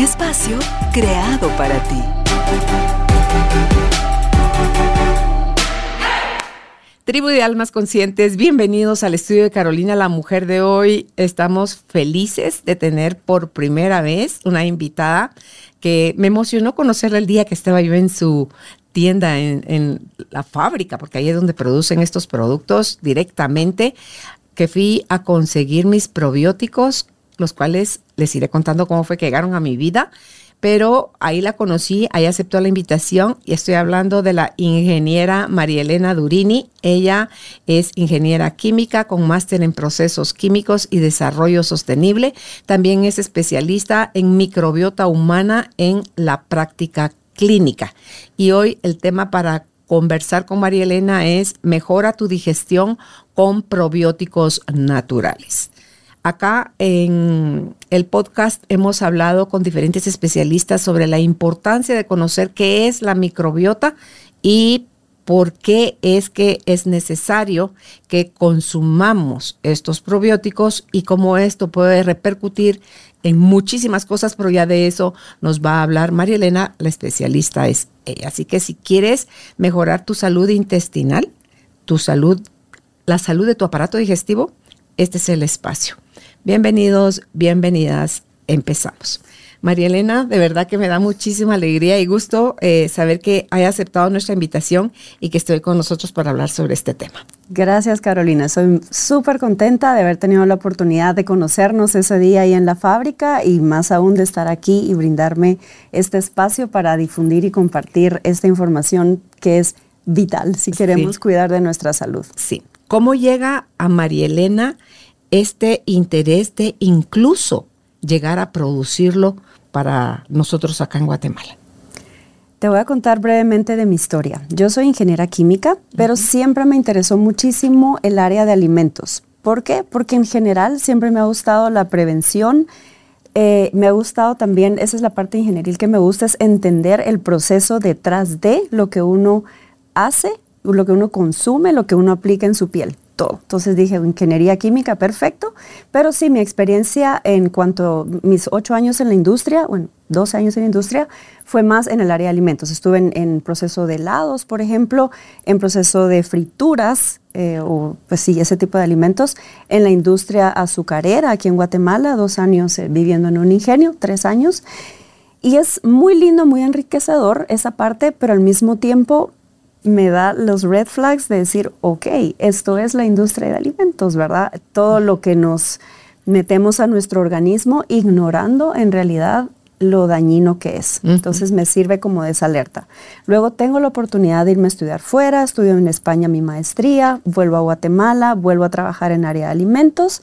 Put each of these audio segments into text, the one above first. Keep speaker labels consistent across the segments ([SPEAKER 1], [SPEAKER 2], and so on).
[SPEAKER 1] Espacio creado para ti.
[SPEAKER 2] Tribu de Almas Conscientes, bienvenidos al estudio de Carolina, la mujer de hoy. Estamos felices de tener por primera vez una invitada que me emocionó conocerla el día que estaba yo en su tienda, en, la fábrica, porque ahí es donde producen estos productos directamente, que fui a conseguir mis probióticos, los cuales les iré contando cómo fue que llegaron a mi vida pero ahí la conocí, ahí aceptó la invitación y estoy hablando de la ingeniera María Elena Durini. Ella es ingeniera química con máster en procesos químicos y desarrollo sostenible. También es especialista en microbiota humana en la práctica clínica. Y hoy el tema para conversar con María Elena es mejora tu digestión con probióticos naturales. Acá en el podcast hemos hablado con diferentes especialistas sobre la importancia de conocer qué es la microbiota y por qué es que es necesario que consumamos estos probióticos y cómo esto puede repercutir en muchísimas cosas, pero ya de eso nos va a hablar María Elena, la especialista es ella. Así que si quieres mejorar tu salud intestinal, tu salud, la salud de tu aparato digestivo, este es el espacio. Bienvenidos, bienvenidas, empezamos. María Elena, de verdad que me da muchísima alegría y gusto eh, saber que haya aceptado nuestra invitación y que estoy con nosotros para hablar sobre este tema.
[SPEAKER 3] Gracias Carolina, soy súper contenta de haber tenido la oportunidad de conocernos ese día ahí en la fábrica y más aún de estar aquí y brindarme este espacio para difundir y compartir esta información que es vital si queremos cuidar de nuestra salud.
[SPEAKER 2] Sí. ¿Cómo llega a María Elena? Este interés de incluso llegar a producirlo para nosotros acá en Guatemala?
[SPEAKER 3] Te voy a contar brevemente de mi historia. Yo soy ingeniera química, pero siempre me interesó muchísimo el área de alimentos. ¿Por qué? Porque en general siempre me ha gustado la prevención. Eh, me ha gustado también, esa es la parte ingenieril que me gusta, es entender el proceso detrás de lo que uno hace, lo que uno consume, lo que uno aplica en su piel. Entonces dije, ingeniería química, perfecto. Pero sí, mi experiencia en cuanto a mis ocho años en la industria, bueno, 12 años en la industria, fue más en el área de alimentos. Estuve en, proceso de helados, por ejemplo, en proceso de frituras, eh, o pues sí, ese tipo de alimentos. En la industria azucarera, aquí en Guatemala, dos años eh, viviendo en un ingenio, tres años. Y es muy lindo, muy enriquecedor esa parte, pero al mismo tiempo me da los red flags de decir, ok, esto es la industria de alimentos, ¿verdad? Todo lo que nos metemos a nuestro organismo ignorando en realidad lo dañino que es. Entonces me sirve como de esa alerta. Luego tengo la oportunidad de irme a estudiar fuera, estudio en España mi maestría, vuelvo a Guatemala, vuelvo a trabajar en área de alimentos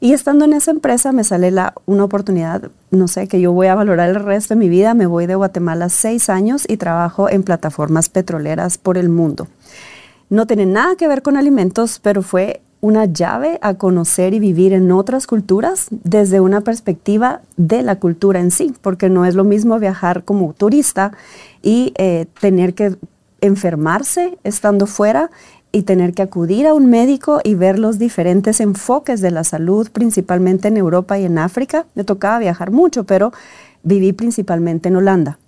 [SPEAKER 3] y estando en esa empresa me sale la, una oportunidad, no sé, que yo voy a valorar el resto de mi vida. Me voy de Guatemala seis años y trabajo en plataformas petroleras por el mundo. No tiene nada que ver con alimentos, pero fue una llave a conocer y vivir en otras culturas desde una perspectiva de la cultura en sí, porque no es lo mismo viajar como turista y eh, tener que enfermarse estando fuera y tener que acudir a un médico y ver los diferentes enfoques de la salud, principalmente en Europa y en África. Me tocaba viajar mucho, pero viví principalmente en Holanda.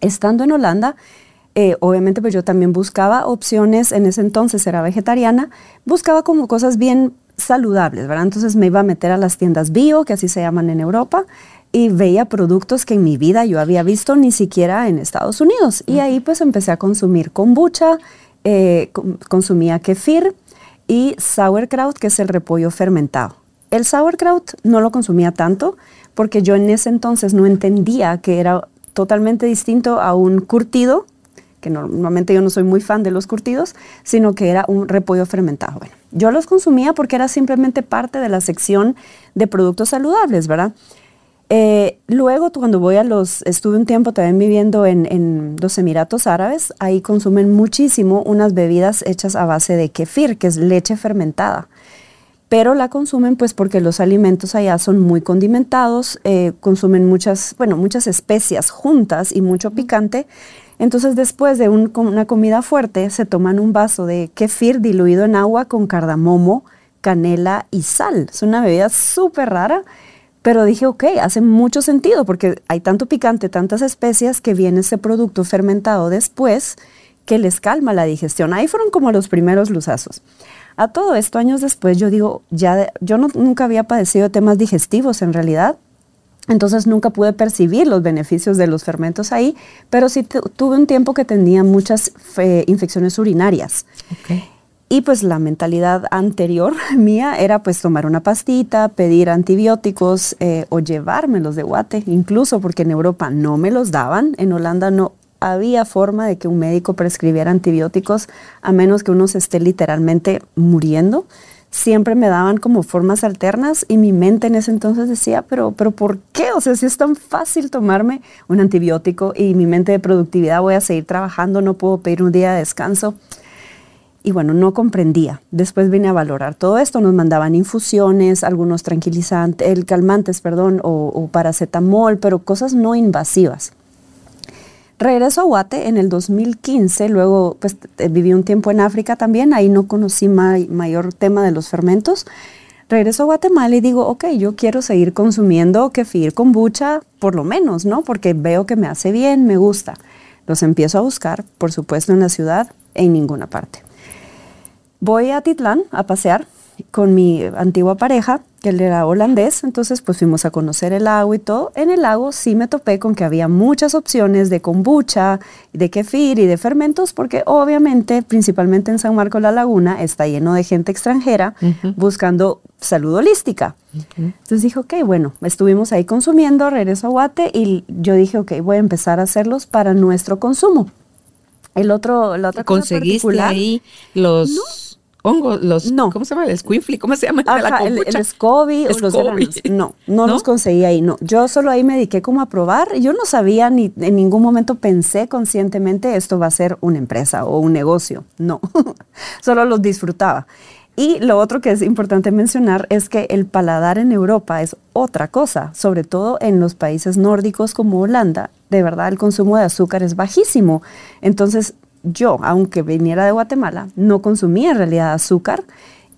[SPEAKER 3] Estando en Holanda, eh, obviamente pues yo también buscaba opciones, en ese entonces era vegetariana, buscaba como cosas bien saludables, ¿verdad? Entonces me iba a meter a las tiendas bio, que así se llaman en Europa, y veía productos que en mi vida yo había visto ni siquiera en Estados Unidos. Y ahí pues empecé a consumir kombucha, eh, consumía kefir y sauerkraut, que es el repollo fermentado. El sauerkraut no lo consumía tanto porque yo en ese entonces no entendía que era totalmente distinto a un curtido, que normalmente yo no soy muy fan de los curtidos, sino que era un repollo fermentado. Bueno, yo los consumía porque era simplemente parte de la sección de productos saludables, ¿verdad? Eh, luego, cuando voy a los, estuve un tiempo también viviendo en, en, los Emiratos Árabes, ahí consumen muchísimo unas bebidas hechas a base de kefir, que es leche fermentada. Pero la consumen pues porque los alimentos allá son muy condimentados, eh, consumen muchas, bueno, muchas especias juntas y mucho picante. Entonces después de una comida fuerte se toman un vaso de kefir diluido en agua con cardamomo, canela y sal. Es una bebida súper rara pero dije, ok, hace mucho sentido porque hay tanto picante, tantas especias que viene ese producto fermentado después que les calma la digestión. Ahí fueron como los primeros luzazos. A todo esto, años después, yo digo, ya, yo nunca había padecido temas digestivos en realidad, entonces nunca pude percibir los beneficios de los fermentos ahí, pero sí tuve un tiempo que tenía muchas infecciones urinarias. Okay. Y pues la mentalidad anterior mía era pues tomar una pastita, pedir antibióticos eh, o llevármelos de guate, incluso porque en Europa no me los daban, en Holanda no había forma de que un médico prescribiera antibióticos a menos que uno se esté literalmente muriendo. Siempre me daban como formas alternas y mi mente en ese entonces decía, pero, pero ¿por qué? O sea, si es tan fácil tomarme un antibiótico y mi mente de productividad voy a seguir trabajando, no puedo pedir un día de descanso y bueno, no comprendía. Después vine a valorar todo esto, nos mandaban infusiones, algunos tranquilizantes, el calmantes, perdón, o, paracetamol, pero cosas no invasivas. Regreso a Guate en el 2015, luego pues eh, viví un tiempo en África también, ahí no conocí mayor tema de los fermentos. Regreso a Guatemala y digo, ok, yo quiero seguir consumiendo kefir kombucha, por lo menos, ¿no? Porque veo que me hace bien, me gusta. Los empiezo a buscar, por supuesto, en la ciudad, en ninguna parte. Voy a Titlán a pasear con mi antigua pareja, que él era holandés, entonces pues fuimos a conocer el lago y todo. En el lago sí me topé con que había muchas opciones de kombucha, de kefir y de fermentos, porque obviamente, principalmente en San Marcos la Laguna, está lleno de gente extranjera buscando salud holística. Entonces dije, ok, bueno, estuvimos ahí consumiendo, regreso a Guate y yo dije, ok, voy a empezar a hacerlos para nuestro consumo. El otro, la otra
[SPEAKER 2] ¿Conseguiste ahí los hongos, los, no. ¿cómo se llama? El squinfly, ¿cómo se llama?
[SPEAKER 3] el, el SCOBY o los No, no, los conseguí ahí, no. Yo solo ahí me dediqué como a probar. Yo no sabía ni en ningún momento pensé conscientemente esto va a ser una empresa o un negocio. No, solo los disfrutaba. Y lo otro que es importante mencionar es que el paladar en Europa es otra cosa, sobre todo en los países nórdicos como Holanda. De verdad, el consumo de azúcar es bajísimo. Entonces, yo, aunque viniera de Guatemala, no consumía en realidad azúcar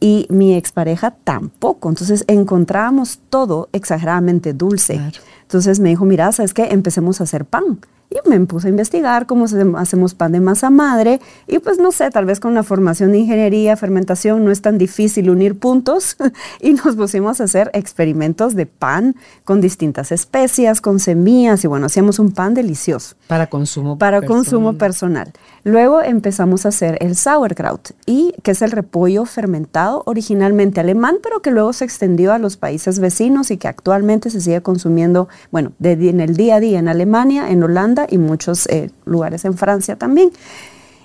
[SPEAKER 3] y mi expareja tampoco. Entonces encontrábamos todo exageradamente dulce. Entonces me dijo, mira, ¿sabes qué? Empecemos a hacer pan. Y me puse a investigar cómo hacemos pan de masa madre. Y pues no sé, tal vez con la formación de ingeniería, fermentación, no es tan difícil unir puntos. y nos pusimos a hacer experimentos de pan con distintas especias, con semillas. Y bueno, hacíamos un pan delicioso.
[SPEAKER 2] Para consumo
[SPEAKER 3] Para consumo personal. Luego empezamos a hacer el sauerkraut, y, que es el repollo fermentado, originalmente alemán, pero que luego se extendió a los países vecinos y que actualmente se sigue consumiendo, bueno, en el día a día en Alemania, en Holanda y muchos eh, lugares en Francia también.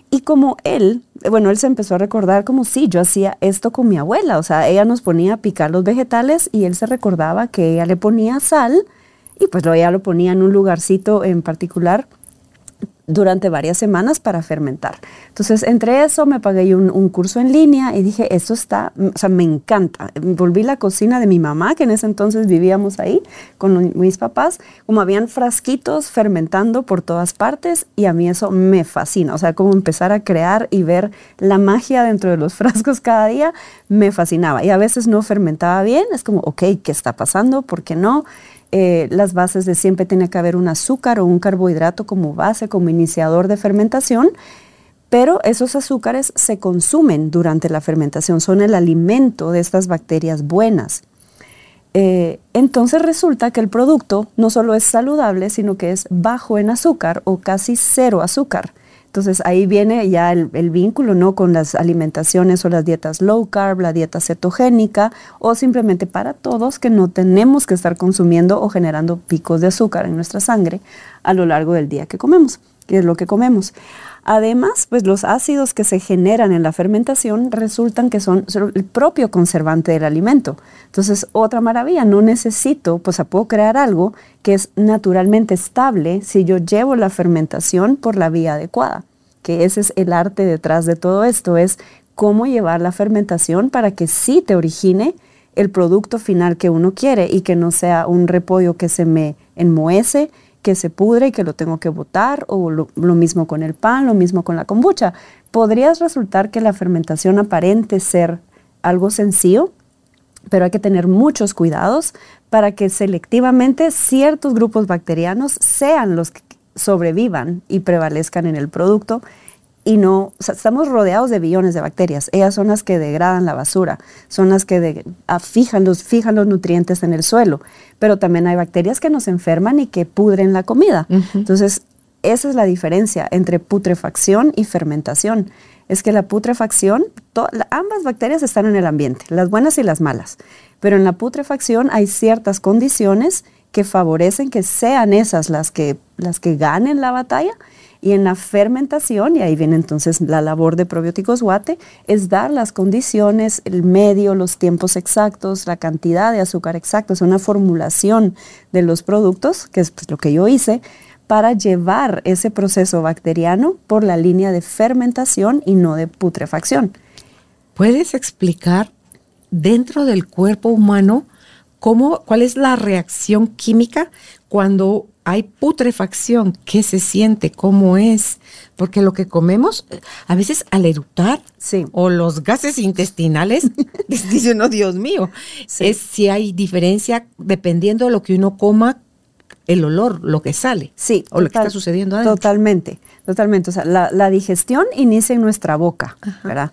[SPEAKER 3] Y como él, bueno, él se empezó a recordar como si yo hacía esto con mi abuela, o sea, ella nos ponía a picar los vegetales y él se recordaba que ella le ponía sal y pues ella lo ponía en un lugarcito en particular durante varias semanas para fermentar. Entonces, entre eso me pagué un, curso en línea y dije, esto está, o sea, me encanta. Volví la cocina de mi mamá, que en ese entonces vivíamos ahí con mis papás, como habían frasquitos fermentando por todas partes y a mí eso me fascina. O sea, como empezar a crear y ver la magia dentro de los frascos cada día, me fascinaba. Y a veces no fermentaba bien, es como, ok, ¿qué está pasando? ¿Por qué no? Eh, las bases de siempre tiene que haber un azúcar o un carbohidrato como base, como iniciador de fermentación, pero esos azúcares se consumen durante la fermentación, son el alimento de estas bacterias buenas. Eh, entonces resulta que el producto no solo es saludable, sino que es bajo en azúcar o casi cero azúcar. Entonces ahí viene ya el, vínculo ¿no? con las alimentaciones o las dietas low carb, la dieta cetogénica o simplemente para todos que no tenemos que estar consumiendo o generando picos de azúcar en nuestra sangre a lo largo del día que comemos. que es lo que comemos. Además, pues los ácidos que se generan en la fermentación resultan que son, el propio conservante del alimento. Entonces, otra maravilla, no necesito, pues puedo crear algo que es naturalmente estable si yo llevo la fermentación por la vía adecuada, que ese es el arte detrás de todo esto, es cómo llevar la fermentación para que sí te origine el producto final que uno quiere y que no sea un repollo que se me enmohece que se pudre y que lo tengo que botar, o lo, mismo con el pan, lo mismo con la kombucha. Podrías resultar que la fermentación aparente ser algo sencillo, pero hay que tener muchos cuidados para que selectivamente ciertos grupos bacterianos sean los que sobrevivan y prevalezcan en el producto y no, estamos rodeados de billones de bacterias. Ellas son las que degradan la basura, son las que ah, fijan, los, fijan los nutrientes en el suelo, pero también hay bacterias que nos enferman y que pudren la comida. Entonces, esa es la diferencia entre putrefacción y fermentación. Es que la putrefacción, ambas bacterias están en el ambiente, las buenas y las malas, pero en la putrefacción hay ciertas condiciones que favorecen que sean esas las que, las que ganen la batalla y en la fermentación, y ahí viene entonces la labor de probióticos guate, es dar las condiciones, el medio, los tiempos exactos, la cantidad de azúcar exacta, es una formulación de los productos, que es pues, lo que yo hice, para llevar ese proceso bacteriano por la línea de fermentación y no de putrefacción.
[SPEAKER 2] ¿Puedes explicar dentro del cuerpo humano cómo, cuál es la reacción química cuando hay putrefacción, qué se siente, cómo es, porque lo que comemos a veces al eructar o los gases intestinales, dice uno, Dios mío, es si hay diferencia dependiendo de lo que uno coma, el olor, lo que sale.
[SPEAKER 3] Sí.
[SPEAKER 2] O lo que está sucediendo adentro.
[SPEAKER 3] Totalmente, totalmente. O sea, la, digestión inicia en nuestra boca, ¿verdad?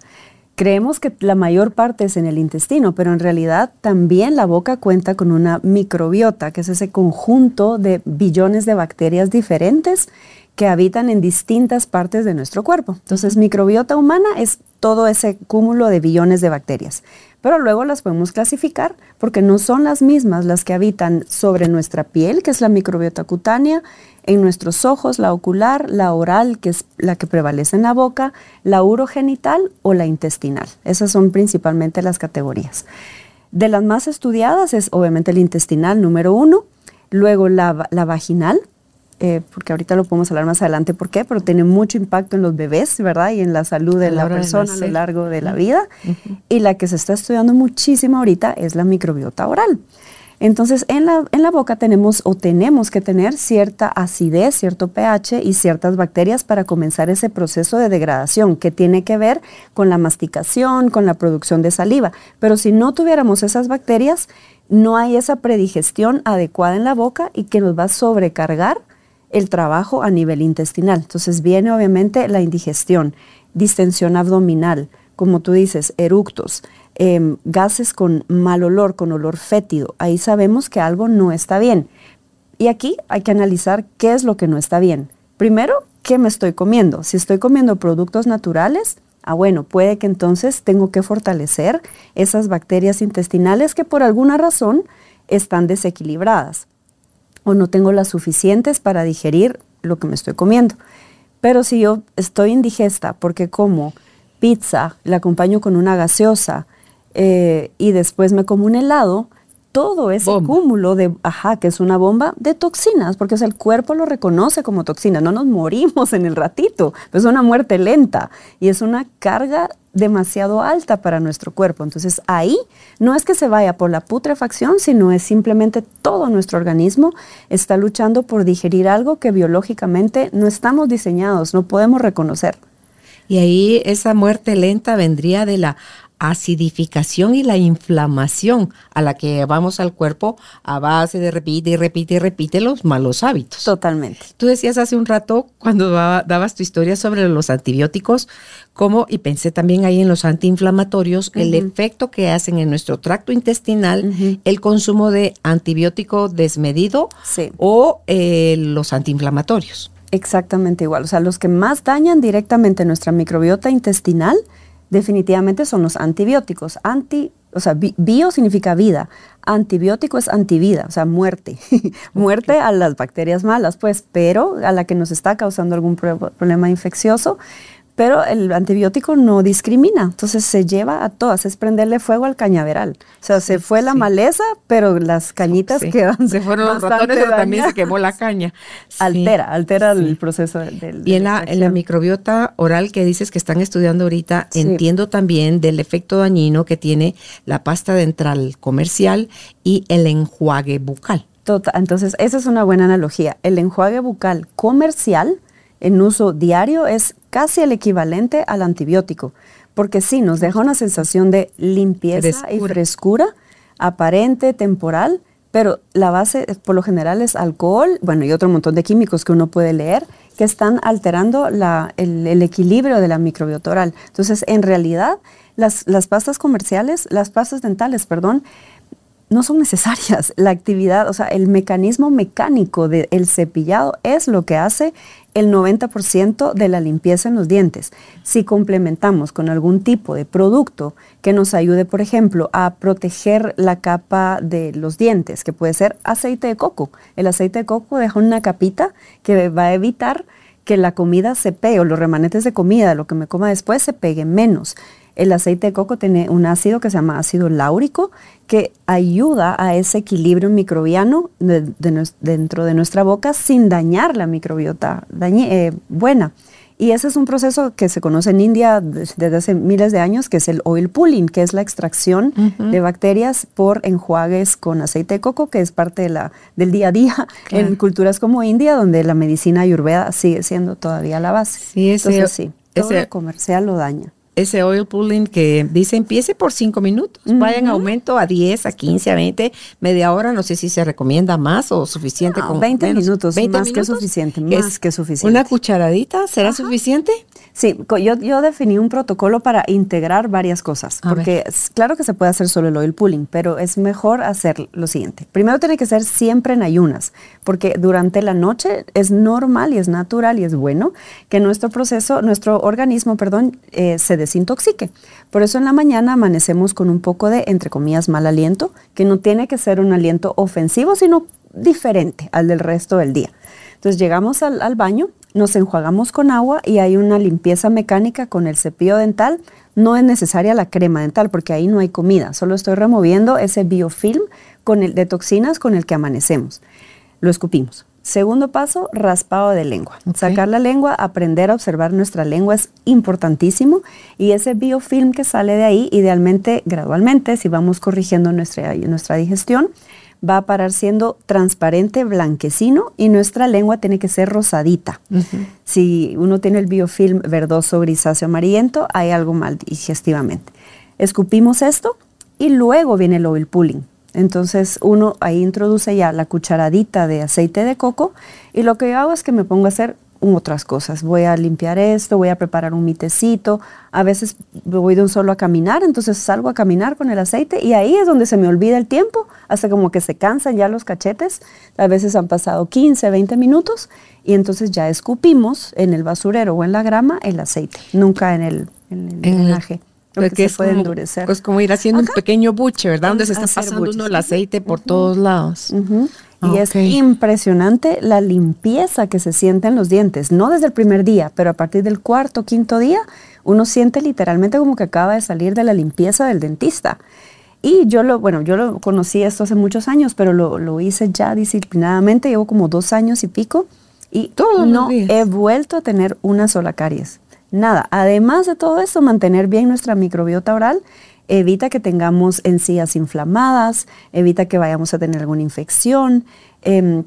[SPEAKER 3] Creemos que la mayor parte es en el intestino, pero en realidad también la boca cuenta con una microbiota, que es ese conjunto de billones de bacterias diferentes que habitan en distintas partes de nuestro cuerpo. Entonces, microbiota humana es todo ese cúmulo de billones de bacterias. Pero luego las podemos clasificar porque no son las mismas las que habitan sobre nuestra piel, que es la microbiota cutánea, en nuestros ojos, la ocular, la oral, que es la que prevalece en la boca, la urogenital o la intestinal. Esas son principalmente las categorías. De las más estudiadas es obviamente el intestinal número uno, luego la, vaginal, eh, porque ahorita lo podemos hablar más adelante por qué, pero tiene mucho impacto en los bebés, ¿verdad? Y en la salud de la, persona a lo largo de la vida. Y la que se está estudiando muchísimo ahorita es la microbiota oral. Entonces, en la, en la boca tenemos o tenemos que tener cierta acidez, cierto pH y ciertas bacterias para comenzar ese proceso de degradación que tiene que ver con la masticación, con la producción de saliva. Pero si no tuviéramos esas bacterias, no hay esa predigestión adecuada en la boca y que nos va a sobrecargar el trabajo a nivel intestinal. Entonces viene obviamente la indigestión, distensión abdominal, como tú dices, eructos, Em, gases con mal olor, con olor fétido, ahí sabemos que algo no está bien. Y aquí hay que analizar qué es lo que no está bien. Primero, ¿qué me estoy comiendo? Si estoy comiendo productos naturales, ah bueno, puede que entonces tengo que fortalecer esas bacterias intestinales que por alguna razón están desequilibradas o no tengo las suficientes para digerir lo que me estoy comiendo. Pero si yo estoy indigesta porque como pizza, la acompaño con una gaseosa, eh, y después me como un helado, todo ese cúmulo de, ajá, que es una bomba de toxinas, porque el cuerpo lo reconoce como toxina, no nos morimos en el ratito, es una muerte lenta y es una carga demasiado alta para nuestro cuerpo. Entonces ahí no es que se vaya por la putrefacción, sino es simplemente todo nuestro organismo está luchando por digerir algo que biológicamente no estamos diseñados, no podemos reconocer.
[SPEAKER 2] Y ahí esa muerte lenta vendría de la acidificación y la inflamación a la que vamos al cuerpo a base de repite y repite y repite los malos hábitos.
[SPEAKER 3] Totalmente.
[SPEAKER 2] Tú decías hace un rato, cuando dabas tu historia sobre los antibióticos, como, y pensé también ahí en los antiinflamatorios, el efecto que hacen en nuestro tracto intestinal el consumo de antibiótico desmedido o eh, los antiinflamatorios.
[SPEAKER 3] Exactamente igual. O sea, los que más dañan directamente nuestra microbiota intestinal definitivamente son los antibióticos. Anti o sea, bio significa vida, antibiótico es antivida, o sea, muerte, muerte a las bacterias malas, pues, pero a la que nos está causando algún problema infeccioso, pero el antibiótico no discrimina, entonces se lleva a todas, es prenderle fuego al cañaveral. O sea, se fue la maleza, pero las cañitas quedan.
[SPEAKER 2] Se fueron los ratones, pero también se quemó la caña.
[SPEAKER 3] Altera, altera el proceso del.
[SPEAKER 2] y en la, en la, microbiota oral que dices que están estudiando ahorita, entiendo también del efecto dañino que tiene la pasta dental comercial y el enjuague bucal.
[SPEAKER 3] Total, entonces, esa es una buena analogía. El enjuague bucal comercial en uso diario es casi el equivalente al antibiótico, porque sí, nos deja una sensación de limpieza y frescura aparente, temporal, pero la base por lo general es alcohol, bueno, y otro montón de químicos que uno puede leer que están alterando el, equilibrio de la microbiota oral. Entonces, en realidad, las, las pastas comerciales, las pastas dentales, perdón, no son necesarias. La actividad, o sea, el mecanismo mecánico del cepillado es lo que hace el 90% de la limpieza en los dientes. Si complementamos con algún tipo de producto que nos ayude, por ejemplo, a proteger la capa de los dientes, que puede ser aceite de coco. El aceite de coco deja una capita que va a evitar que la comida se pegue o los remanentes de comida, lo que me coma después, se pegue menos. El aceite de coco tiene un ácido que se llama ácido láurico que ayuda a ese equilibrio microbiano dentro de nuestra boca sin dañar la microbiota eh, buena. Y ese es un proceso que se conoce en India desde hace miles de años, que es el oil pulling, que es la extracción de bacterias por enjuagues con aceite de coco, que es parte de la, del día a día en culturas como India, donde la medicina ayurveda sigue siendo todavía la base.
[SPEAKER 2] Sí, ese, Entonces, sí,
[SPEAKER 3] todo ese, comercial lo daña
[SPEAKER 2] ese oil pulling que dice empiece por 5 minutos, vaya en aumento a 10, a 15, a 20, media hora, no sé si se recomienda más o suficiente
[SPEAKER 3] con 20 minutos, 20 más que suficiente, más que suficiente.
[SPEAKER 2] ¿Una cucharadita será suficiente?
[SPEAKER 3] Sí, yo, yo definí un protocolo para integrar varias cosas, porque es, claro que se puede hacer solo el oil pulling, pero es mejor hacer lo siguiente. Primero tiene que ser siempre en ayunas, porque durante la noche es normal y es natural y es bueno que nuestro proceso, nuestro organismo, perdón, eh, se desintoxique. Por eso en la mañana amanecemos con un poco de, entre comillas, mal aliento, que no tiene que ser un aliento ofensivo, sino diferente al del resto del día. Entonces llegamos al, al, baño, nos enjuagamos con agua y hay una limpieza mecánica con el cepillo dental. No es necesaria la crema dental porque ahí no hay comida, solo estoy removiendo ese biofilm con el, de toxinas con el que amanecemos. Lo escupimos. Segundo paso, raspado de lengua. Sacar la lengua, aprender a observar nuestra lengua es importantísimo y ese biofilm que sale de ahí, idealmente, gradualmente, si vamos corrigiendo nuestra, nuestra digestión, va a parar siendo transparente, blanquecino y nuestra lengua tiene que ser rosadita. Si uno tiene el biofilm verdoso, grisáceo, amarillento, hay algo mal digestivamente. Escupimos esto y luego viene el oil pulling. Entonces uno ahí introduce ya la cucharadita de aceite de coco y lo que yo hago es que me pongo a hacer otras cosas. Voy a limpiar esto, voy a preparar un mitecito. A veces voy de un solo a caminar, entonces salgo a caminar con el aceite y ahí es donde se me olvida el tiempo, hasta como que se cansan ya los cachetes. A veces han pasado 15, 20 minutos y entonces ya escupimos en el basurero o en la grama el aceite, nunca en el, en
[SPEAKER 2] porque se puede endurecer. Pues como ir haciendo un pequeño buche, ¿verdad? Donde se está pasando el aceite por todos lados.
[SPEAKER 3] Y es impresionante la limpieza que se siente en los dientes, no desde el primer día, pero a partir del cuarto, quinto día, uno siente literalmente como que acaba de salir de la limpieza del dentista. Y yo lo, bueno, yo lo conocí esto hace muchos años, pero lo, lo hice ya disciplinadamente, llevo como dos años y pico, y no he vuelto a tener una sola caries. Nada. Además de todo eso, mantener bien nuestra microbiota oral evita que tengamos encías inflamadas, evita que vayamos a tener alguna infección. Em,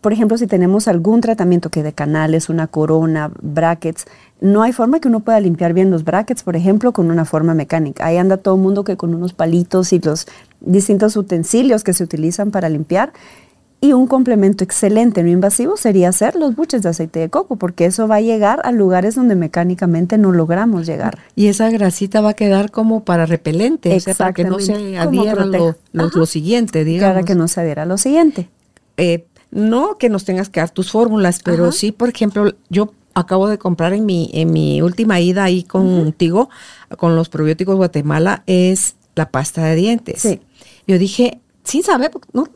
[SPEAKER 3] por ejemplo, si tenemos algún tratamiento que de canales, una corona, brackets, no hay forma que uno pueda limpiar bien los brackets, por ejemplo, con una forma mecánica. Ahí anda todo el mundo que con unos palitos y los distintos utensilios que se utilizan para limpiar y un complemento excelente, no invasivo, sería hacer los buches de aceite de coco, porque eso va a llegar a lugares donde mecánicamente no logramos llegar.
[SPEAKER 2] Y esa grasita va a quedar como para repelente, o sea, para que no se adhiera lo, lo, siguiente, digamos.
[SPEAKER 3] Para que no se adhiera a lo siguiente.
[SPEAKER 2] Eh, no que nos tengas que dar tus fórmulas, pero sí, por ejemplo, yo acabo de comprar en mi, en mi última ida ahí contigo, con los probióticos Guatemala, es la pasta de dientes.
[SPEAKER 3] Sí.
[SPEAKER 2] Yo dije, sin saber, ¿no?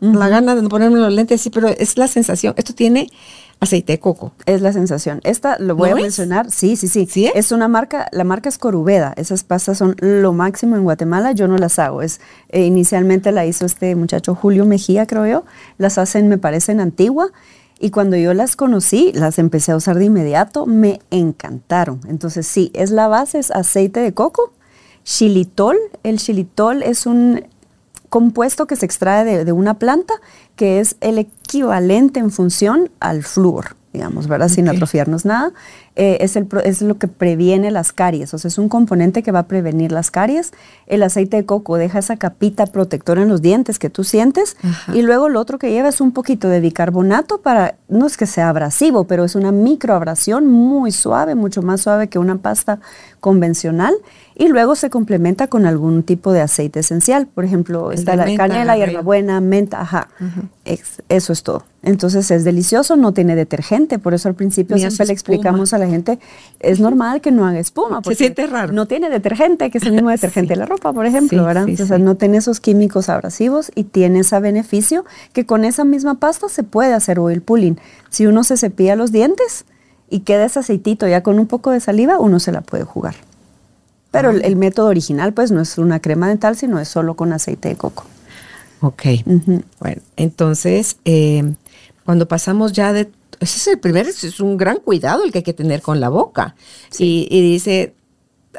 [SPEAKER 2] La gana de ponerme los lentes, sí, pero es la sensación. Esto tiene aceite de coco.
[SPEAKER 3] Es la sensación. Esta lo voy
[SPEAKER 2] ¿No
[SPEAKER 3] a
[SPEAKER 2] es?
[SPEAKER 3] mencionar. Sí, sí, sí.
[SPEAKER 2] ¿Sí es?
[SPEAKER 3] una marca, la marca es Corubeda. Esas pastas son lo máximo en Guatemala. Yo no las hago. Es, eh, inicialmente la hizo este muchacho Julio Mejía, creo yo. Las hacen, me parece, en Antigua. Y cuando yo las conocí, las empecé a usar de inmediato, me encantaron. Entonces, sí, es la base, es aceite de coco, xilitol. El xilitol es un compuesto que se extrae de, de una planta que es el equivalente en función al flúor, digamos, ¿verdad? Sin atrofiarnos nada. Eh, es, el, es lo que previene las caries, o sea, es un componente que va a prevenir las caries. El aceite de coco deja esa capita protectora en los dientes que tú sientes
[SPEAKER 2] Ajá.
[SPEAKER 3] y luego lo otro que lleva es un poquito de bicarbonato para, no es que sea abrasivo, pero es una microabrasión muy suave, mucho más suave que una pasta convencional y luego se complementa con algún tipo de aceite esencial, por ejemplo,
[SPEAKER 2] El
[SPEAKER 3] está la
[SPEAKER 2] menta,
[SPEAKER 3] canela, hierbabuena, menta, ajá. Ex- eso es todo. Entonces es delicioso, no tiene detergente, por eso al principio
[SPEAKER 2] Ni
[SPEAKER 3] siempre le explicamos a la gente, es normal que no haga espuma. porque
[SPEAKER 2] siente raro.
[SPEAKER 3] No tiene detergente, que es el mismo detergente de la ropa, por ejemplo,
[SPEAKER 2] Sí,
[SPEAKER 3] ¿verdad?
[SPEAKER 2] sí,
[SPEAKER 3] no tiene esos químicos abrasivos y tiene ese beneficio que con esa misma pasta se puede hacer oil pulling. Si uno se cepilla los dientes y queda ese aceitito ya con un poco de saliva, uno se la puede jugar. Pero el, el método original pues no es una crema dental, sino es solo con aceite de coco.
[SPEAKER 2] Ok. Bueno, entonces, eh, cuando pasamos ya de... Ese es el primer, es un gran cuidado el que hay que tener con la boca. Y, y dice,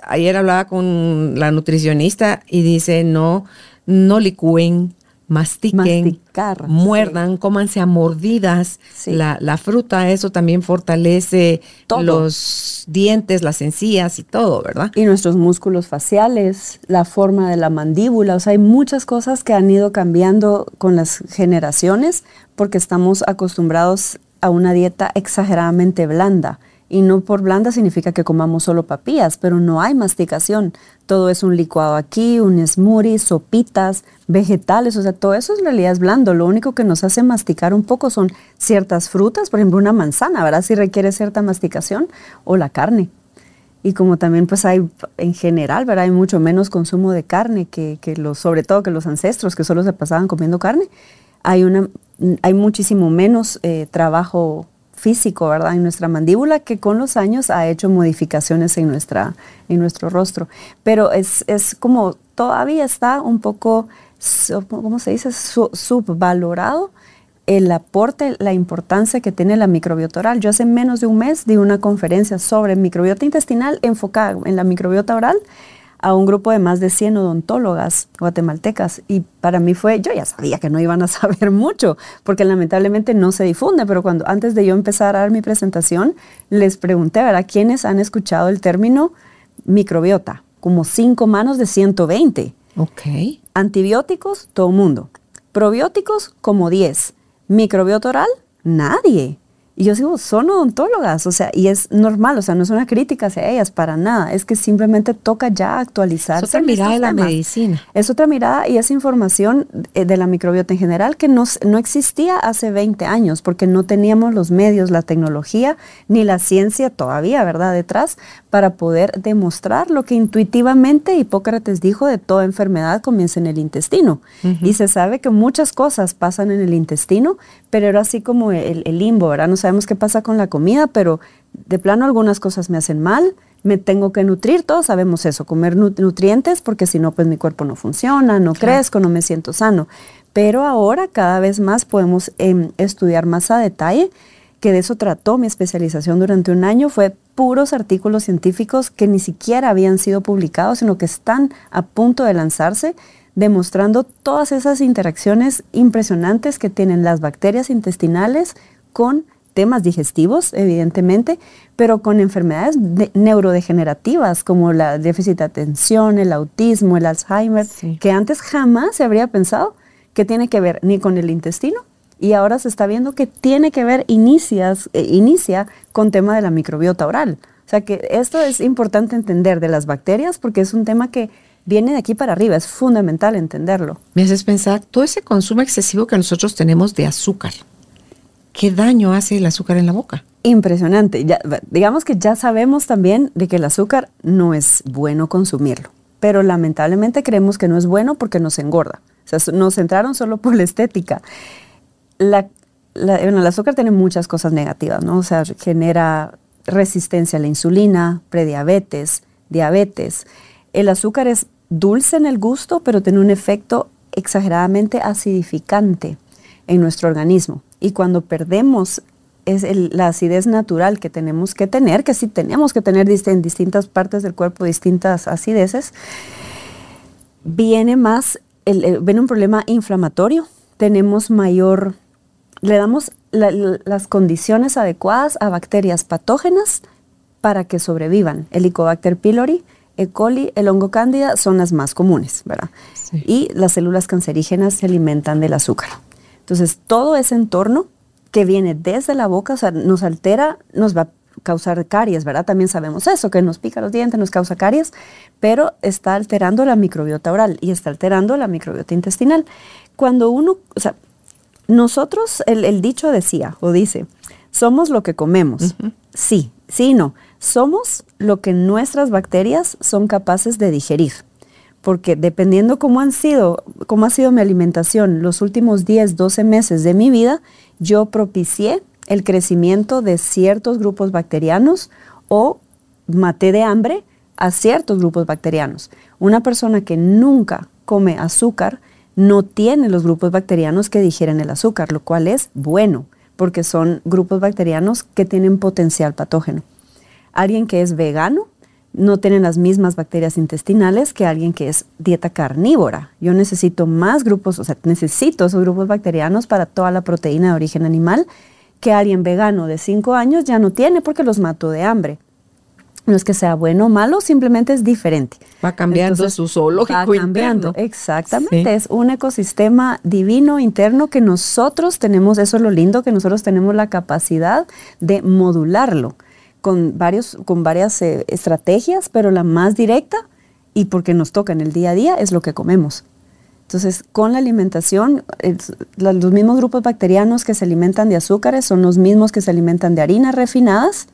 [SPEAKER 2] ayer hablaba con la nutricionista y dice, no, no licúen, mastiquen,
[SPEAKER 3] Masticar,
[SPEAKER 2] muerdan, cómanse a mordidas
[SPEAKER 3] Sí.
[SPEAKER 2] la, la fruta, eso también fortalece
[SPEAKER 3] Todo.
[SPEAKER 2] los dientes, las encías y todo, ¿verdad?
[SPEAKER 3] Y nuestros músculos faciales, la forma de la mandíbula, o sea, hay muchas cosas que han ido cambiando con las generaciones porque estamos acostumbrados a una dieta exageradamente blanda. Y no por blanda significa que comamos solo papillas, pero no hay masticación. Todo es un licuado aquí, un smoothie, sopitas, vegetales, o sea, todo eso en realidad es blando. Lo único que nos hace masticar un poco son ciertas frutas, por ejemplo, una manzana, ¿verdad? Si requiere cierta masticación, o la carne. Y como también pues hay en general, ¿verdad? Hay mucho menos consumo de carne que, los, sobre todo que los ancestros que solo se pasaban comiendo carne. Hay, una, hay muchísimo menos eh, trabajo físico, ¿verdad? En nuestra mandíbula que con los años ha hecho modificaciones en, nuestra, en nuestro rostro. Pero es, es como todavía está un poco, ¿cómo se dice? Su- subvalorado el aporte, la importancia que tiene la microbiota oral. Yo hace menos de un mes di una conferencia sobre microbiota intestinal enfocada en la microbiota oral a un grupo de más de 100 odontólogas guatemaltecas y para mí fue, yo ya sabía que no iban a saber mucho porque lamentablemente no se difunde, pero cuando antes de yo empezar a dar mi presentación les pregunté, ¿verdad? ¿Quiénes han escuchado el término microbiota? Como cinco manos de 120.
[SPEAKER 2] Ok.
[SPEAKER 3] Antibióticos, todo mundo. Probióticos, como 10. Microbiota oral, nadie. Y yo digo, son odontólogas, o sea, y es normal, o sea, no es una crítica hacia ellas para nada, es que simplemente toca ya actualizarse.
[SPEAKER 2] Es otra mirada de la
[SPEAKER 3] temas.
[SPEAKER 2] medicina.
[SPEAKER 3] Es otra mirada y es información eh, de la microbiota en general que no, s- no existía hace 20 años porque no teníamos los medios, la tecnología ni la ciencia todavía, ¿verdad?, detrás para poder demostrar lo que intuitivamente Hipócrates dijo de toda enfermedad comienza en el intestino. Y se sabe que muchas cosas pasan en el intestino, pero era así como el, el limbo, ¿verdad? No sabemos qué pasa con la comida, pero de plano algunas cosas me hacen mal, me tengo que nutrir, todos sabemos eso, comer nu- nutrientes porque si no, pues mi cuerpo no funciona, no
[SPEAKER 2] Claro.
[SPEAKER 3] crezco, no me siento sano. Pero ahora cada vez más podemos em, estudiar más a detalle, que de eso trató mi especialización durante un año, fue puros artículos científicos que ni siquiera habían sido publicados, sino que están a punto de lanzarse, demostrando todas esas interacciones impresionantes que tienen las bacterias intestinales con temas digestivos, evidentemente, pero con enfermedades de- neurodegenerativas como la déficit de atención, el autismo, el Alzheimer,
[SPEAKER 2] Sí.
[SPEAKER 3] que antes jamás se habría pensado que tiene que ver ni con el intestino y ahora se está viendo que tiene que ver, inicias, eh, inicia con tema de la microbiota oral. O sea que esto es importante entender de las bacterias porque es un tema que viene de aquí para arriba, es fundamental entenderlo.
[SPEAKER 2] Me haces pensar todo ese consumo excesivo que nosotros tenemos de azúcar. ¿Qué daño hace el azúcar en la boca?
[SPEAKER 3] Impresionante. Digamos que ya sabemos también de que el azúcar no es bueno consumirlo. pero lamentablemente creemos que no es bueno porque nos engorda. O sea, nos centraron solo por la estética. La, bueno, el azúcar tiene muchas cosas negativas, ¿no? O sea, genera resistencia a la insulina, prediabetes, diabetes. El azúcar es dulce en el gusto, pero tiene un efecto exageradamente acidificante en nuestro organismo. Y cuando perdemos es la acidez natural que tenemos que tener, que sí tenemos que tener en distintas partes del cuerpo distintas acideces, viene más, viene un problema inflamatorio, tenemos mayor, le damos las condiciones adecuadas a bacterias patógenas para que sobrevivan. El Helicobacter pylori, E. coli, el hongo cándida son las más comunes, ¿verdad? Y las células cancerígenas se alimentan del azúcar. Entonces, todo ese entorno que viene desde la boca, o sea, nos altera, nos va a causar caries, ¿verdad? También sabemos eso, que nos pica los dientes, nos causa caries, pero está alterando la microbiota oral y está alterando la microbiota intestinal. Cuando uno, o sea, nosotros, el, dicho decía o dice, somos lo que comemos. Sí, sí, no. Somos lo que nuestras bacterias son capaces de digerir. Porque dependiendo cómo han sido, cómo ha sido mi alimentación los últimos 10, 12 meses de mi vida, yo propicié el crecimiento de ciertos grupos bacterianos o maté de hambre a ciertos grupos bacterianos. Una persona que nunca come azúcar no tiene los grupos bacterianos que digieren el azúcar, lo cual es bueno, porque son grupos bacterianos que tienen potencial patógeno. Alguien que es vegano no tiene las mismas bacterias intestinales que alguien que es dieta carnívora. Yo necesito más grupos, o sea, necesito esos grupos bacterianos para toda la proteína de origen animal que alguien vegano de 5 años ya no tiene porque los mató de hambre. No es que sea bueno o malo, simplemente es diferente.
[SPEAKER 2] Va cambiando su zoológico
[SPEAKER 3] va cambiando. Exactamente, es un ecosistema divino interno que nosotros tenemos, eso es lo lindo, que nosotros tenemos la capacidad de modularlo con, varios, con varias eh, estrategias, pero la más directa y porque nos toca en el día a día es lo que comemos. Entonces, con la alimentación, los mismos grupos bacterianos que se alimentan de azúcares son los mismos que se alimentan de harinas refinadas,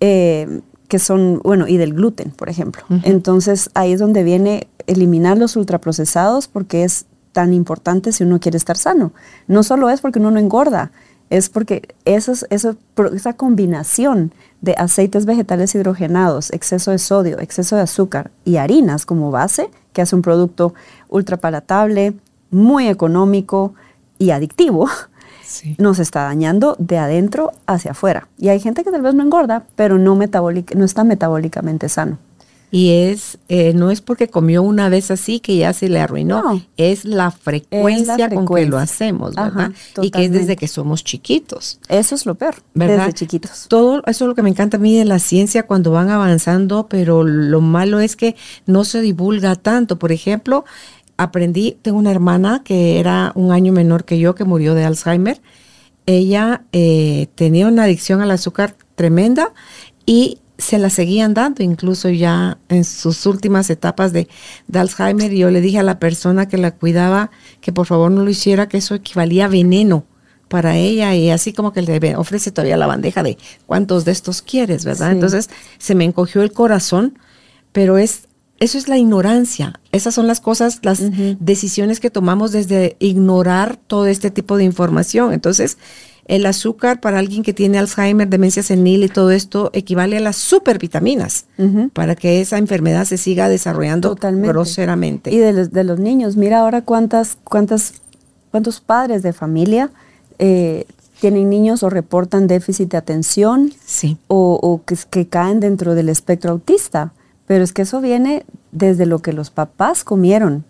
[SPEAKER 3] eh, que son, bueno, y del gluten, por ejemplo. Entonces, ahí es donde viene eliminar los ultraprocesados porque es tan importante si uno quiere estar sano. No solo es porque uno no engorda, es porque esa combinación de aceites vegetales hidrogenados, exceso de sodio, exceso de azúcar y harinas como base, que hace un producto ultra palatable, muy económico y adictivo, nos está dañando de adentro hacia afuera. Y hay gente que tal vez no engorda, pero no, no está metabólicamente sano.
[SPEAKER 2] Y es, eh, no es porque comió una vez así que ya se le arruinó, es, la frecuencia con que lo hacemos, ¿verdad? y que es desde que somos chiquitos.
[SPEAKER 3] Eso es lo peor, ¿verdad? desde chiquitos.
[SPEAKER 2] Todo eso es lo que me encanta a mí de la ciencia cuando van avanzando, pero lo malo es que no se divulga tanto. Por ejemplo, aprendí, tengo una hermana que era un año menor que yo, que murió de Alzheimer. Ella eh, tenía una adicción al azúcar tremenda y se la seguían dando, incluso ya en sus últimas etapas de, Alzheimer. Y yo le dije a la persona que la cuidaba que por favor no lo hiciera, que eso equivalía a veneno para ella y así como que le ofrece todavía la bandeja de cuántos de estos quieres, ¿verdad? Entonces se me encogió el corazón, pero es eso es la ignorancia. Esas son las cosas, las decisiones que tomamos desde ignorar todo este tipo de información. Entonces, el azúcar para alguien que tiene Alzheimer, demencia senil y todo esto equivale a las supervitaminas para que esa enfermedad se siga desarrollando groseramente.
[SPEAKER 3] Y de los, de los, niños, mira ahora cuántas, cuántas, cuántos padres de familia eh, tienen niños o reportan déficit de atención o, o que, que caen dentro del espectro autista. Pero es que eso viene desde lo que los papás comieron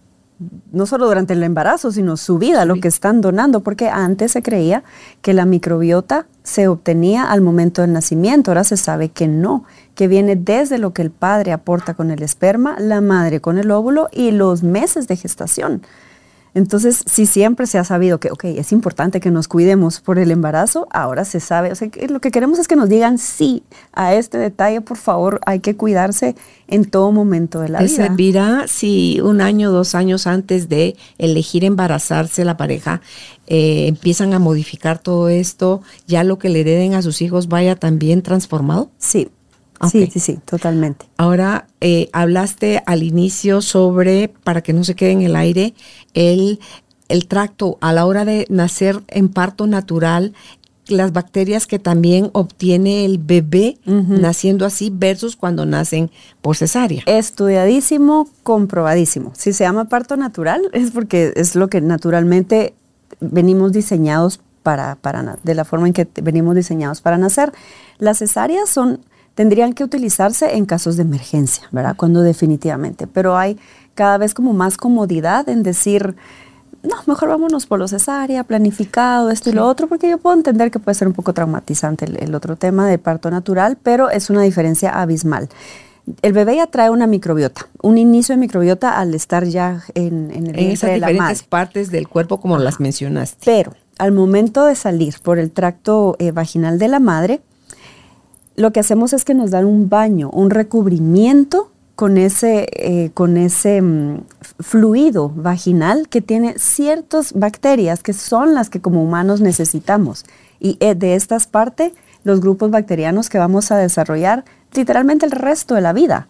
[SPEAKER 3] no solo durante el embarazo, sino su vida, lo que están donando, porque antes se creía que la microbiota se obtenía al momento del nacimiento, ahora se sabe que no, que viene desde lo que el padre aporta con el esperma, la madre con el óvulo y los meses de gestación. Entonces, si siempre se ha sabido que, ok, es importante que nos cuidemos por el embarazo, ahora se sabe, o sea, lo que queremos es que nos digan sí a este detalle, por favor, hay que cuidarse en todo momento de la vida.
[SPEAKER 2] servirá si un año, dos años antes de elegir embarazarse la pareja, eh, empiezan a modificar todo esto, ya lo que le hereden a sus hijos vaya también transformado?
[SPEAKER 3] Sí, Sí, sí, sí, totalmente.
[SPEAKER 2] Ahora, eh, hablaste al inicio sobre, para que no se quede en el aire, el, el tracto a la hora de nacer en parto natural, las bacterias que también obtiene el bebé naciendo así versus cuando nacen por cesárea.
[SPEAKER 3] Estudiadísimo, comprobadísimo. Si se llama parto natural es porque es lo que naturalmente venimos diseñados para, para de la forma en que venimos diseñados para nacer. Las cesáreas son tendrían que utilizarse en casos de emergencia, ¿verdad? Cuando definitivamente, pero hay cada vez como más comodidad en decir no, mejor vámonos por lo cesárea, planificado, esto y lo otro, porque yo puedo entender que puede ser un poco traumatizante el, otro tema del parto natural, pero es una diferencia abismal. El bebé ya trae una microbiota, un inicio de microbiota al estar ya en, en el
[SPEAKER 2] en esas diferentes partes del cuerpo como las mencionaste.
[SPEAKER 3] Pero al momento de salir por el tracto eh, vaginal de la madre, lo que hacemos es que nos dan un baño, un recubrimiento con ese, eh, con ese mm, fluido vaginal que tiene ciertas bacterias que son las que como humanos necesitamos. Y eh, de estas parte, los grupos bacterianos que vamos a desarrollar literalmente el resto de la vida.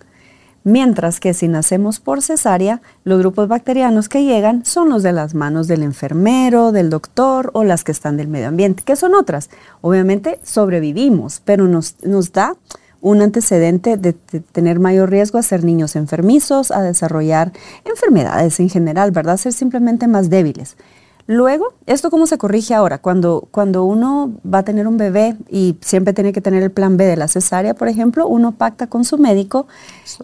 [SPEAKER 3] Mientras que si nacemos por cesárea, los grupos bacterianos que llegan son los de las manos del enfermero, del doctor o las que están del medio ambiente, que son otras. Obviamente sobrevivimos, pero nos, da un antecedente de, tener mayor riesgo a ser niños enfermizos, a desarrollar enfermedades en general, ¿verdad? Ser simplemente más débiles. Luego, ¿esto cómo se corrige ahora? Cuando, cuando uno va a tener un bebé y siempre tiene que tener el plan B de la cesárea, por ejemplo, uno pacta con su médico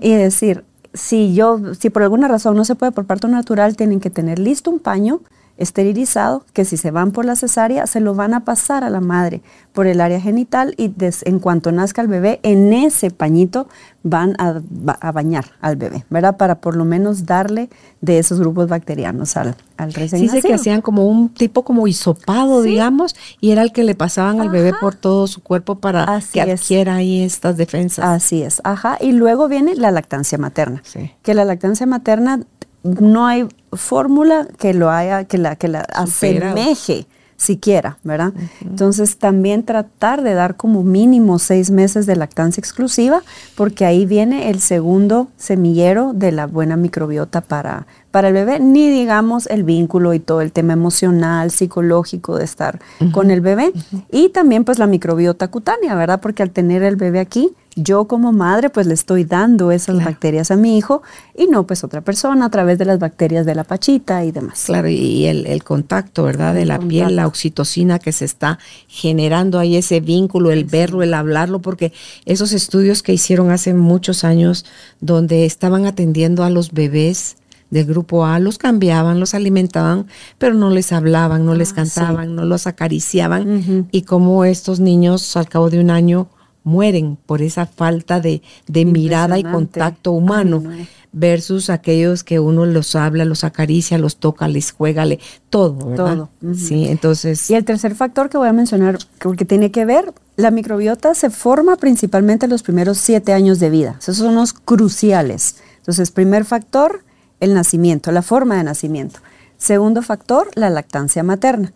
[SPEAKER 3] y decir, si yo, si por alguna razón no se puede por parto natural, tienen que tener listo un paño, esterilizado que si se van por la cesárea se lo van a pasar a la madre por el área genital y en cuanto nazca el bebé en ese pañito van a, bañar al bebé, ¿verdad? Para por lo menos darle de esos grupos bacterianos al, al recién
[SPEAKER 2] Dice que hacían como un tipo como hisopado, digamos, y era el que le pasaban al bebé por todo su cuerpo para que adquiera ahí estas defensas.
[SPEAKER 3] Así es, ajá. Y luego viene la lactancia materna, que la lactancia materna no hay fórmula que lo haya, que la, que la asemeje siquiera, ¿verdad? Entonces también tratar de dar como mínimo seis meses de lactancia exclusiva, porque ahí viene el segundo semillero de la buena microbiota para, para el bebé, ni digamos el vínculo y todo el tema emocional, psicológico de estar con el bebé, y también pues la microbiota cutánea, ¿verdad? Porque al tener el bebé aquí, yo como madre pues le estoy dando esas bacterias a mi hijo y no pues otra persona a través de las bacterias de la pachita y demás.
[SPEAKER 2] Claro, y el, contacto, ¿verdad? De la piel, la oxitocina que se está generando ahí, ese vínculo, el verlo, el hablarlo, porque esos estudios que hicieron hace muchos años donde estaban atendiendo a los bebés del grupo A, los cambiaban, los alimentaban, pero no les hablaban, no les ah, cantaban, no los acariciaban, y como estos niños al cabo de un año mueren por esa falta de, mirada y contacto humano. versus aquellos que uno los habla, los acaricia, los toca, les juega, le, todo, ¿verdad? Todo. Sí, entonces.
[SPEAKER 3] Y el tercer factor que voy a mencionar, porque tiene que ver, la microbiota se forma principalmente en los primeros siete años de vida. Esos son los cruciales. Entonces, primer factor, el nacimiento, la forma de nacimiento. Segundo factor, la lactancia materna.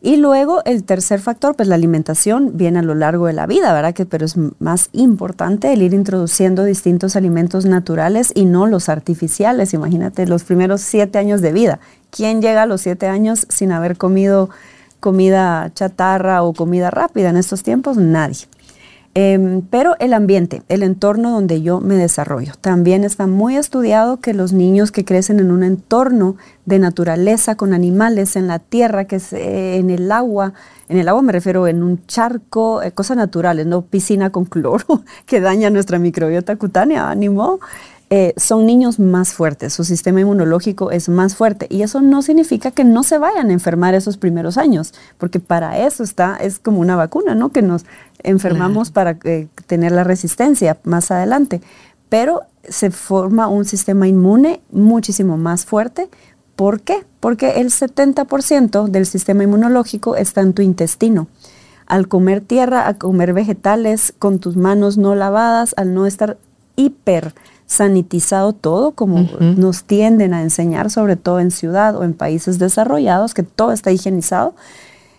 [SPEAKER 3] Y luego el tercer factor, pues la alimentación viene a lo largo de la vida, ¿verdad? Que, pero es más importante el ir introduciendo distintos alimentos naturales y no los artificiales. Imagínate los primeros siete años de vida. ¿Quién llega a los siete años sin haber comido comida chatarra o comida rápida en estos tiempos? Nadie. Em, pero el ambiente, el entorno donde yo me desarrollo. También está muy estudiado que los niños que crecen en un entorno de naturaleza con animales en la tierra, que eh, en el agua, en el agua me refiero en un charco, eh, cosas naturales, no piscina con cloro que daña nuestra microbiota cutánea, ánimo. Eh, son niños más fuertes, su sistema inmunológico es más fuerte y eso no significa que no se vayan a enfermar esos primeros años, porque para eso está, es como una vacuna, ¿no? Que nos enfermamos para eh, tener la resistencia más adelante, pero se forma un sistema inmune muchísimo más fuerte. ¿Por qué? Porque el 70% del sistema inmunológico está en tu intestino al comer tierra, a comer vegetales con tus manos no lavadas, al no estar hiper sanitizado todo, como nos tienden a enseñar, sobre todo en ciudad o en países desarrollados, que todo está higienizado.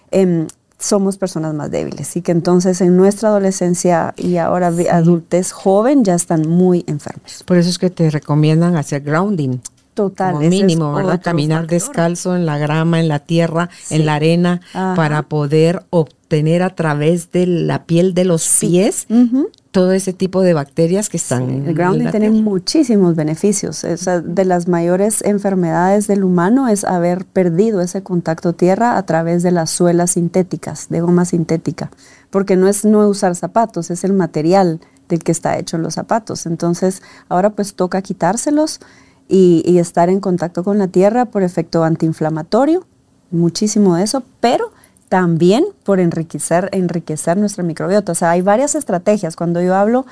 [SPEAKER 3] Em, somos personas más débiles y que entonces en nuestra adolescencia y ahora adultez joven ya están muy enfermos.
[SPEAKER 2] Por eso es que te recomiendan hacer grounding.
[SPEAKER 3] Total.
[SPEAKER 2] Como mínimo, ¿verdad? Caminar descalzo en la grama, en la tierra, en la arena, para poder obtener a través de la piel de los pies todo ese tipo de bacterias que están.
[SPEAKER 3] el grounding tiene muchísimos beneficios. de las mayores enfermedades del humano es haber perdido ese contacto tierra a través de las suelas sintéticas, de goma sintética, porque no es no usar zapatos, es el material del que está hecho los zapatos. Entonces, ahora pues toca quitárselos y, y estar en contacto con la tierra por efecto antiinflamatorio, muchísimo de eso, pero también por enriquecer, enriquecer nuestra microbiota. O sea, hay varias estrategias. Cuando yo hablo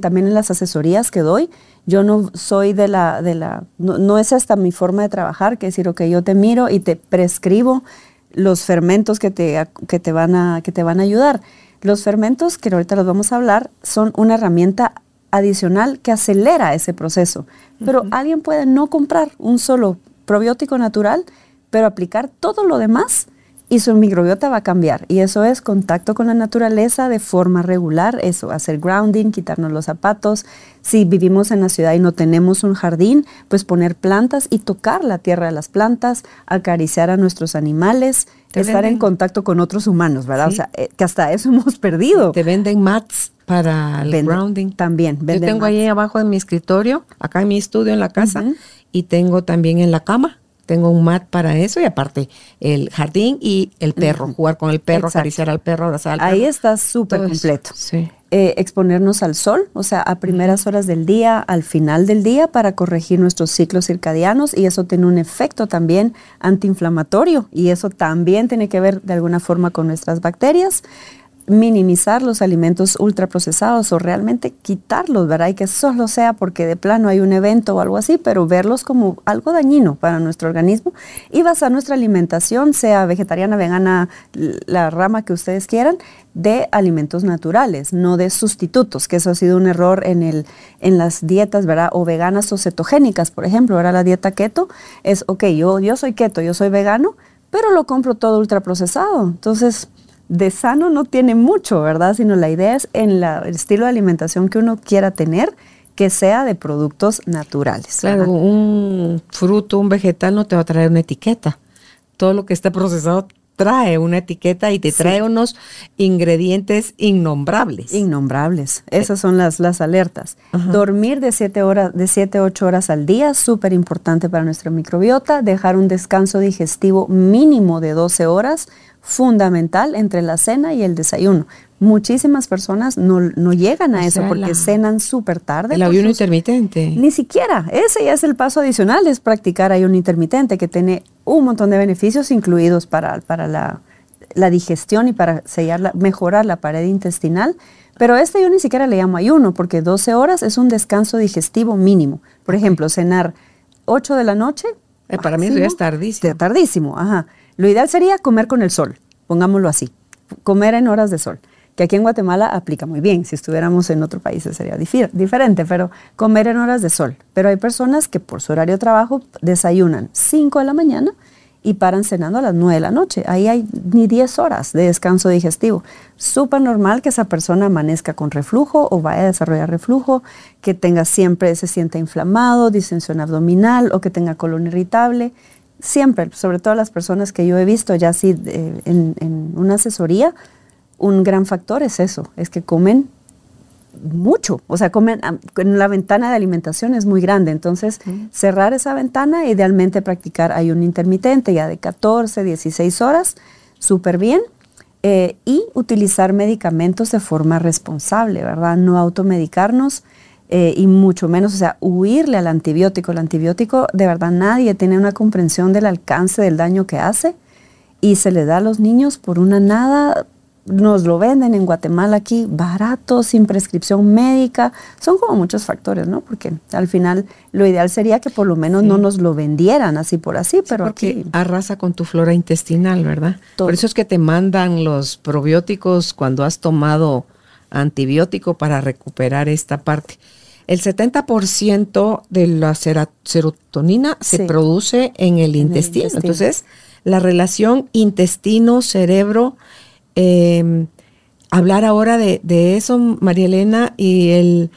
[SPEAKER 3] también en las asesorías que doy, yo no soy de la, de la no, es esta mi forma de trabajar, que decir, ok, yo te miro y te prescribo los fermentos que te, que te, van, a, que te van a ayudar. Los fermentos, que ahorita los vamos a hablar, son una herramienta adicional que acelera ese proceso. Pero alguien puede no comprar un solo probiótico natural, pero aplicar todo lo demás y su microbiota va a cambiar. Y eso es contacto con la naturaleza de forma regular, eso, hacer grounding, quitarnos los zapatos. Si vivimos en la ciudad y no tenemos un jardín, pues poner plantas y tocar la tierra de las plantas, acariciar a nuestros animales, estar en contacto con otros humanos, ¿verdad? O sea, eh, que hasta eso hemos perdido.
[SPEAKER 2] Te venden mats para el grounding.
[SPEAKER 3] También.
[SPEAKER 2] Yo tengo ahí abajo en mi escritorio, acá en mi estudio en la casa, y tengo también en la cama tengo un mat para eso y aparte el jardín y el perro, jugar con el perro, acariciar al perro, abrazar al perro.
[SPEAKER 3] Ahí está súper completo. Eh, exponernos al sol, o sea, a primeras horas del día, al final del día, para corregir nuestros ciclos circadianos y eso tiene un efecto también antiinflamatorio y eso también tiene que ver de alguna forma con nuestras bacterias minimizar los alimentos ultraprocesados o realmente quitarlos, ¿verdad? Y que solo sea porque de plano hay un evento o algo así, pero verlos como algo dañino para nuestro organismo y basar nuestra alimentación, sea vegetariana, vegana, la rama que ustedes quieran, de alimentos naturales, no de sustitutos, que eso ha sido un error en, el, en las dietas, ¿verdad? O veganas o cetogénicas, por ejemplo, ahora la dieta keto es, ok, yo, yo soy keto, yo soy vegano, pero lo compro todo ultraprocesado. Entonces, de sano no tiene mucho, ¿verdad? Sino la idea es en el estilo de alimentación que uno quiera tener, que sea de productos naturales.
[SPEAKER 2] Claro, un fruto, un vegetal no te va a traer una etiqueta. Todo lo que está procesado trae una etiqueta y te trae unos ingredientes innombrables.
[SPEAKER 3] Innombrables. Esas son las, las alertas. Dormir de 7 horas, de 7 8 horas al día, súper importante para nuestra microbiota. Dejar un descanso digestivo mínimo de 12 horas fundamental entre la cena y el desayuno. Muchísimas personas no, llegan a eso porque cenan súper tarde.
[SPEAKER 2] El ayuno intermitente.
[SPEAKER 3] Ni siquiera. Ese ya es el paso adicional, es practicar ayuno intermitente, que tiene un montón de beneficios incluidos para, para la, digestión y para sellar mejorar la pared intestinal. Pero este yo ni siquiera le llamo ayuno, porque 12 horas es un descanso digestivo mínimo. Por ejemplo, cenar 8 de la noche.
[SPEAKER 2] Eh, para mí eso ya es tardísimo.
[SPEAKER 3] Tardísimo, ajá. Lo ideal sería comer con el sol, pongámoslo así, comer en horas de sol, que aquí en Guatemala aplica muy bien, si estuviéramos en otro país sería diferente, pero comer en horas de sol. Pero hay personas que por su horario de trabajo desayunan 5 de la mañana y paran cenando a las 9 de la noche. Ahí hay ni 10 horas de descanso digestivo. Súper normal que esa persona amanezca con reflujo o vaya a desarrollar reflujo, que tenga siempre, se sienta inflamado, distensión abdominal o que tenga colon irritable siempre, sobre todo las personas que yo he visto ya así en, una asesoría, un gran factor es eso, es que comen mucho, o sea, comen, en la ventana de alimentación es muy grande, entonces cerrar esa ventana, idealmente practicar ayuno intermitente ya de 14, 16 horas, súper bien, eh, y utilizar medicamentos de forma responsable, ¿verdad? No automedicarnos eh, y mucho menos, o sea, huirle al antibiótico. El antibiótico, de verdad, nadie tiene una comprensión del alcance del daño que hace y se le da a los niños por una nada. Nos lo venden en Guatemala aquí barato, sin prescripción médica. Son como muchos factores, ¿no? Porque al final lo ideal sería que por lo menos no nos lo vendieran así por así, pero
[SPEAKER 2] porque arrasa con tu flora intestinal, ¿verdad? Por eso es que te mandan los probióticos cuando has tomado antibiótico para recuperar esta parte. El 70% de la serotonina se produce en el, intestino. Entonces, la relación intestino-cerebro em, hablar ahora de, eso, María Elena, y el,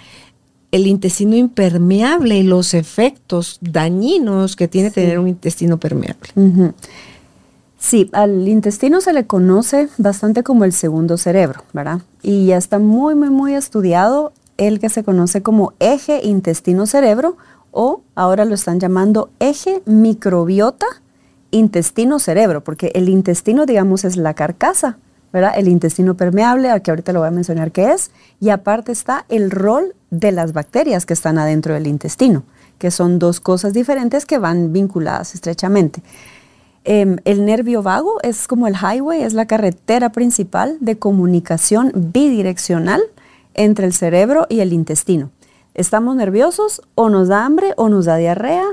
[SPEAKER 2] intestino impermeable y los efectos dañinos que tiene tener un intestino permeable.
[SPEAKER 3] Sí, al intestino se le conoce bastante como el segundo cerebro, ¿verdad? Y ya está muy, muy, muy estudiado el que se conoce como eje intestino-cerebro o ahora lo están llamando eje microbiota intestino-cerebro, porque el intestino, digamos, es la carcasa, ¿verdad? El intestino permeable, al que ahorita lo voy a mencionar qué es, y aparte está el rol de las bacterias que están adentro del intestino, que son dos cosas diferentes que van vinculadas estrechamente. Em, el nervio vago es como el highway, es la carretera principal de comunicación bidireccional entre el cerebro y el intestino. Estamos nerviosos o nos da hambre o nos da diarrea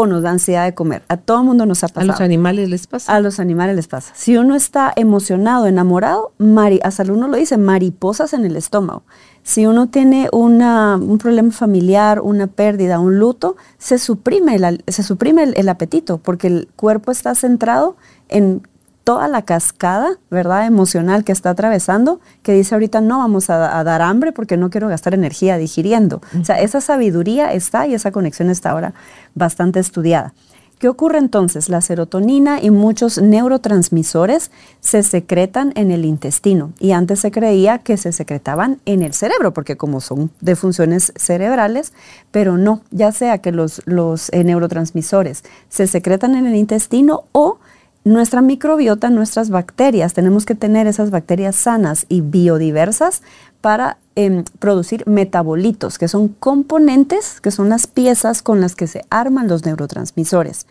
[SPEAKER 3] o nos da ansiedad de comer. A todo el mundo nos ha pasado.
[SPEAKER 2] A los animales les pasa.
[SPEAKER 3] A los animales les pasa. Si uno está emocionado, enamorado, mari hasta uno lo dice, mariposas en el estómago. Si uno tiene un problema familiar, una pérdida, un luto, se suprime, el, se suprime el apetito porque el cuerpo está centrado en toda la cascada, ¿verdad? Emocional que está atravesando, que dice ahorita no vamos a, dar hambre porque no quiero gastar energía digiriendo. O sea, esa sabiduría está y esa conexión está ahora bastante estudiada. ¿Qué ocurre entonces? La serotonina y muchos neurotransmisores se secretan en el intestino y antes se creía que se secretaban en el cerebro porque como son de funciones cerebrales, pero no, ya sea que los, los eh, neurotransmisores se secretan en el intestino o nuestra microbiota, nuestras bacterias, tenemos que tener esas bacterias sanas y biodiversas para em, producir metabolitos, que son componentes, que son las piezas con las que se arman los neurotransmisores.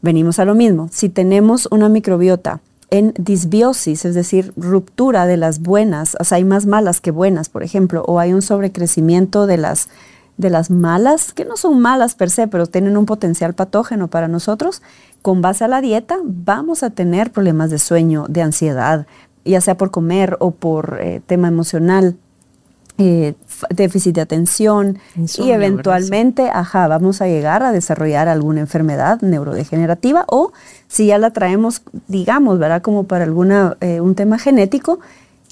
[SPEAKER 3] Venimos a lo mismo, si tenemos una microbiota en disbiosis, es decir, ruptura de las buenas, o sea, hay más malas que buenas, por ejemplo, o hay un sobrecrecimiento de las de las malas, que no son malas per se, pero tienen un potencial patógeno para nosotros, con base a la dieta vamos a tener problemas de sueño, de ansiedad, ya sea por comer o por eh, tema emocional, eh, déficit de atención y eventualmente, ajá, vamos a llegar a desarrollar alguna enfermedad neurodegenerativa o si ya la traemos, digamos, ¿verdad? Como para alguna, eh, un tema genético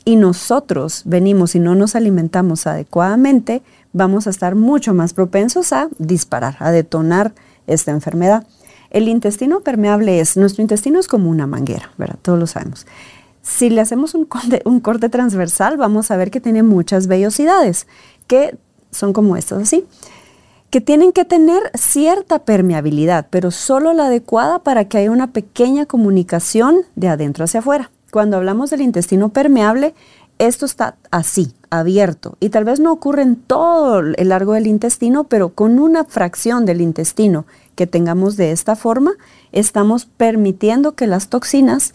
[SPEAKER 3] y nosotros venimos y no nos alimentamos adecuadamente, vamos a estar mucho más propensos a disparar, a detonar esta enfermedad. El intestino permeable es, nuestro intestino es como una manguera, ¿verdad? Todos lo sabemos. Si le hacemos un corte, transversal, vamos a ver que tiene muchas vellosidades, que son como estas así, que tienen que tener cierta permeabilidad, pero solo la adecuada para que haya una pequeña comunicación de adentro hacia afuera. Cuando hablamos del intestino permeable, esto está así, abierto, y tal vez no ocurre en todo el largo del intestino, pero con una fracción del intestino que tengamos de esta forma, estamos permitiendo que las toxinas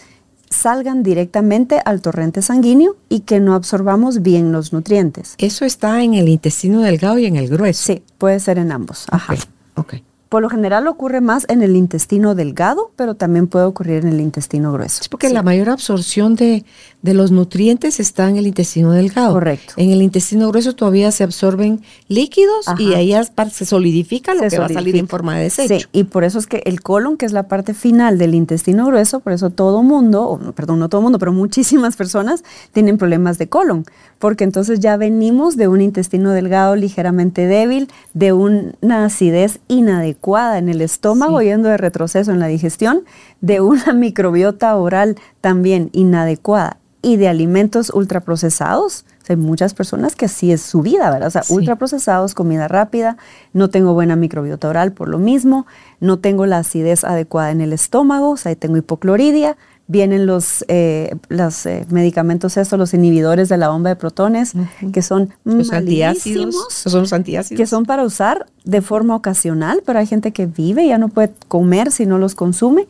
[SPEAKER 3] salgan directamente al torrente sanguíneo y que no absorbamos bien los nutrientes.
[SPEAKER 2] Eso está en el intestino delgado y en el grueso.
[SPEAKER 3] Sí, puede ser en ambos.
[SPEAKER 2] Ajá. Okay.
[SPEAKER 3] Por lo general ocurre más en el intestino delgado, pero también puede ocurrir en el intestino grueso.
[SPEAKER 2] Es porque la mayor absorción de, los nutrientes está en el intestino delgado.
[SPEAKER 3] Correcto.
[SPEAKER 2] En el intestino grueso todavía se absorben líquidos y ahí se solidifica lo que va a salir en forma de desecho. Sí,
[SPEAKER 3] y por eso es que el colon, que es la parte final del intestino grueso, por eso todo mundo, perdón, no todo mundo, pero muchísimas personas tienen problemas de colon, porque entonces ya venimos de un intestino delgado ligeramente débil, de una acidez inadecuada en el estómago, yendo de retroceso en la digestión, de una microbiota oral también inadecuada y de alimentos ultraprocesados. hay muchas personas que así es su vida, ¿verdad? O sea, ultraprocesados, comida rápida, no tengo buena microbiota oral por lo mismo, no tengo la acidez adecuada en el estómago, o sea, tengo hipocloridia, vienen los, eh, los eh, medicamentos estos, los inhibidores de la bomba de protones, que son
[SPEAKER 2] los antiácidos,
[SPEAKER 3] son los antiácidos. Que son para usar de forma ocasional, pero hay gente que vive y ya no puede comer si no los consume.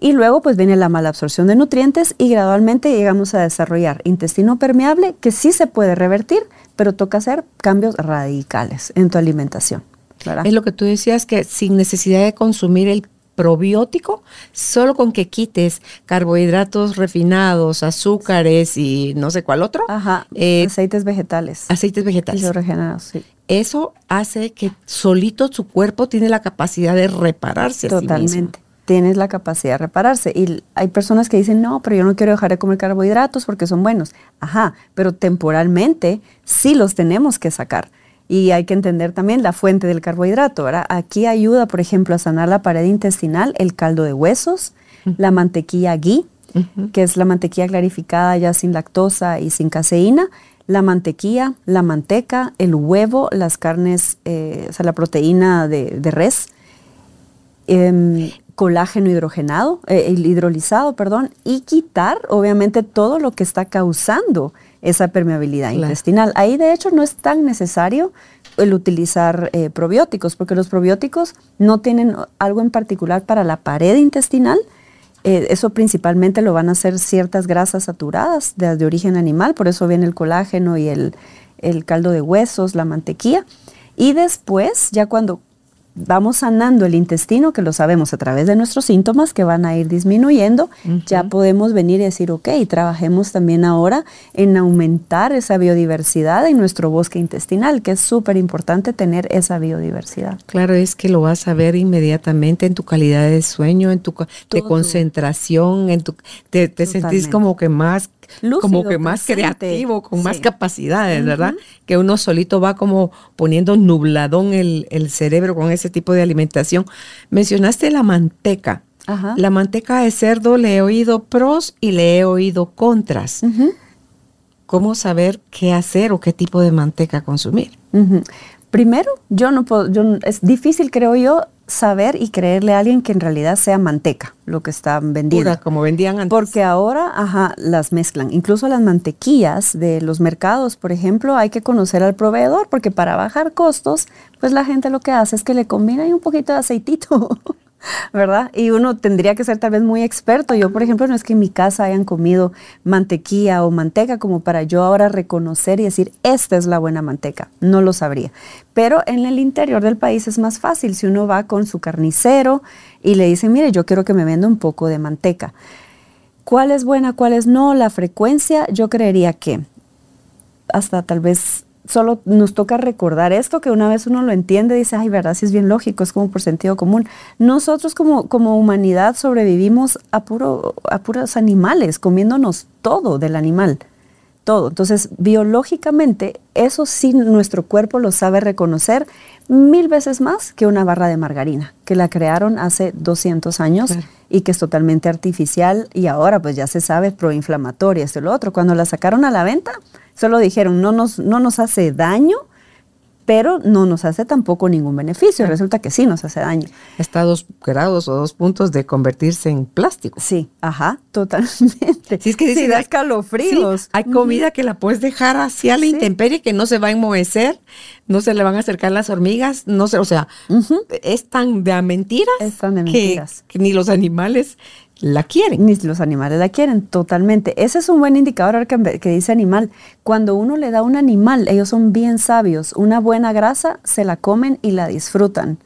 [SPEAKER 3] Y luego pues viene la mala absorción de nutrientes y gradualmente llegamos a desarrollar intestino permeable que sí se puede revertir, pero toca hacer cambios radicales en tu alimentación.
[SPEAKER 2] Es lo que tú decías, que sin necesidad de consumir el probiótico, solo con que quites carbohidratos refinados, azúcares y no sé cuál otro.
[SPEAKER 3] Ajá, eh, aceites vegetales.
[SPEAKER 2] Aceites vegetales.
[SPEAKER 3] Y regenerados, sí.
[SPEAKER 2] Eso hace que solito su cuerpo tiene la capacidad de repararse.
[SPEAKER 3] Totalmente. tienes la capacidad de repararse. Y hay personas que dicen, no, pero yo no quiero dejar de comer carbohidratos porque son buenos. Ajá, pero temporalmente sí los tenemos que sacar. Y hay que entender también la fuente del carbohidrato. ¿verdad? Aquí ayuda, por ejemplo, a sanar la pared intestinal el caldo de huesos, la mantequilla ghee, que es la mantequilla clarificada ya sin lactosa y sin caseína, la mantequilla, la manteca, el huevo, las carnes, eh, o sea, la proteína de, res, em, colágeno hidrogenado, eh, hidrolizado, perdón, y quitar, obviamente, todo lo que está causando esa permeabilidad intestinal. Ahí, de hecho, no es tan necesario el utilizar eh, probióticos, porque los probióticos no tienen algo en particular para la pared intestinal, eh, eso principalmente lo van a hacer ciertas grasas saturadas de, origen animal, por eso viene el colágeno y el, el caldo de huesos, la mantequilla. Y después, ya cuando vamos sanando el intestino, que lo sabemos a través de nuestros síntomas que van a ir disminuyendo, ya podemos venir y decir, ok, trabajemos también ahora en aumentar esa biodiversidad en nuestro bosque intestinal, que es súper importante tener esa biodiversidad.
[SPEAKER 2] Claro, es que lo vas a ver inmediatamente en tu calidad de sueño, en tu de concentración, en tu, te, te sentís como que más como que más creativo, con más capacidades, ¿verdad? Que uno solito va como poniendo nubladón el, el, cerebro con ese tipo de alimentación. Mencionaste la manteca. La manteca de cerdo le he oído pros y le he oído contras. ¿Cómo saber qué hacer o qué tipo de manteca consumir?
[SPEAKER 3] Primero, yo no puedo, yo, es difícil, creo yo, saber y creerle a alguien que en realidad sea manteca lo que están vendiendo.
[SPEAKER 2] Pura, como vendían antes.
[SPEAKER 3] Porque ahora, ajá, las mezclan. Incluso las mantequillas de los mercados, por ejemplo, hay que conocer al proveedor porque para bajar costos, pues la gente lo que hace es que le combina un poquito de aceitito ¿verdad? Y uno tendría que ser tal vez muy experto. Yo, por ejemplo, no es que en mi casa hayan comido mantequilla o manteca como para yo ahora reconocer y decir, esta es la buena manteca. No lo sabría. Pero en el interior del país es más fácil si uno va con su carnicero y le dice, mire, yo quiero que me venda un poco de manteca. ¿Cuál es buena, cuál es no? La frecuencia, yo creería que hasta tal vez solo nos toca recordar esto, que una vez uno lo entiende, dice, ay, verdad, sí es bien lógico, es como por sentido común. Nosotros como, como humanidad sobrevivimos a, puro, a puros animales, comiéndonos todo del animal, todo. Entonces, biológicamente, eso sí nuestro cuerpo lo sabe reconocer mil veces más que una barra de margarina, que la crearon hace 200 años y que es totalmente artificial y ahora pues ya se sabe proinflamatoria, esto y lo otro. Cuando la sacaron a la venta, Solo dijeron, no nos, no nos hace daño, pero no nos hace tampoco ningún beneficio. Resulta que sí nos hace daño.
[SPEAKER 2] Está a dos grados o dos puntos de convertirse en plástico.
[SPEAKER 3] Sí, ajá, totalmente.
[SPEAKER 2] Sí, es que
[SPEAKER 3] sí, da escalofríos.
[SPEAKER 2] hay comida que la puedes dejar hacia la intemperie, que no se va a enmohecer, no se le van a acercar las hormigas, no sé, o sea, es tan de mentiras,
[SPEAKER 3] es tan de mentiras.
[SPEAKER 2] que ni los animales la quieren.
[SPEAKER 3] Ni los animales la quieren, totalmente. Ese es un buen indicador que, que, dice animal. Cuando uno le da un animal, ellos son bien sabios. Una buena grasa, se la comen y la disfrutan.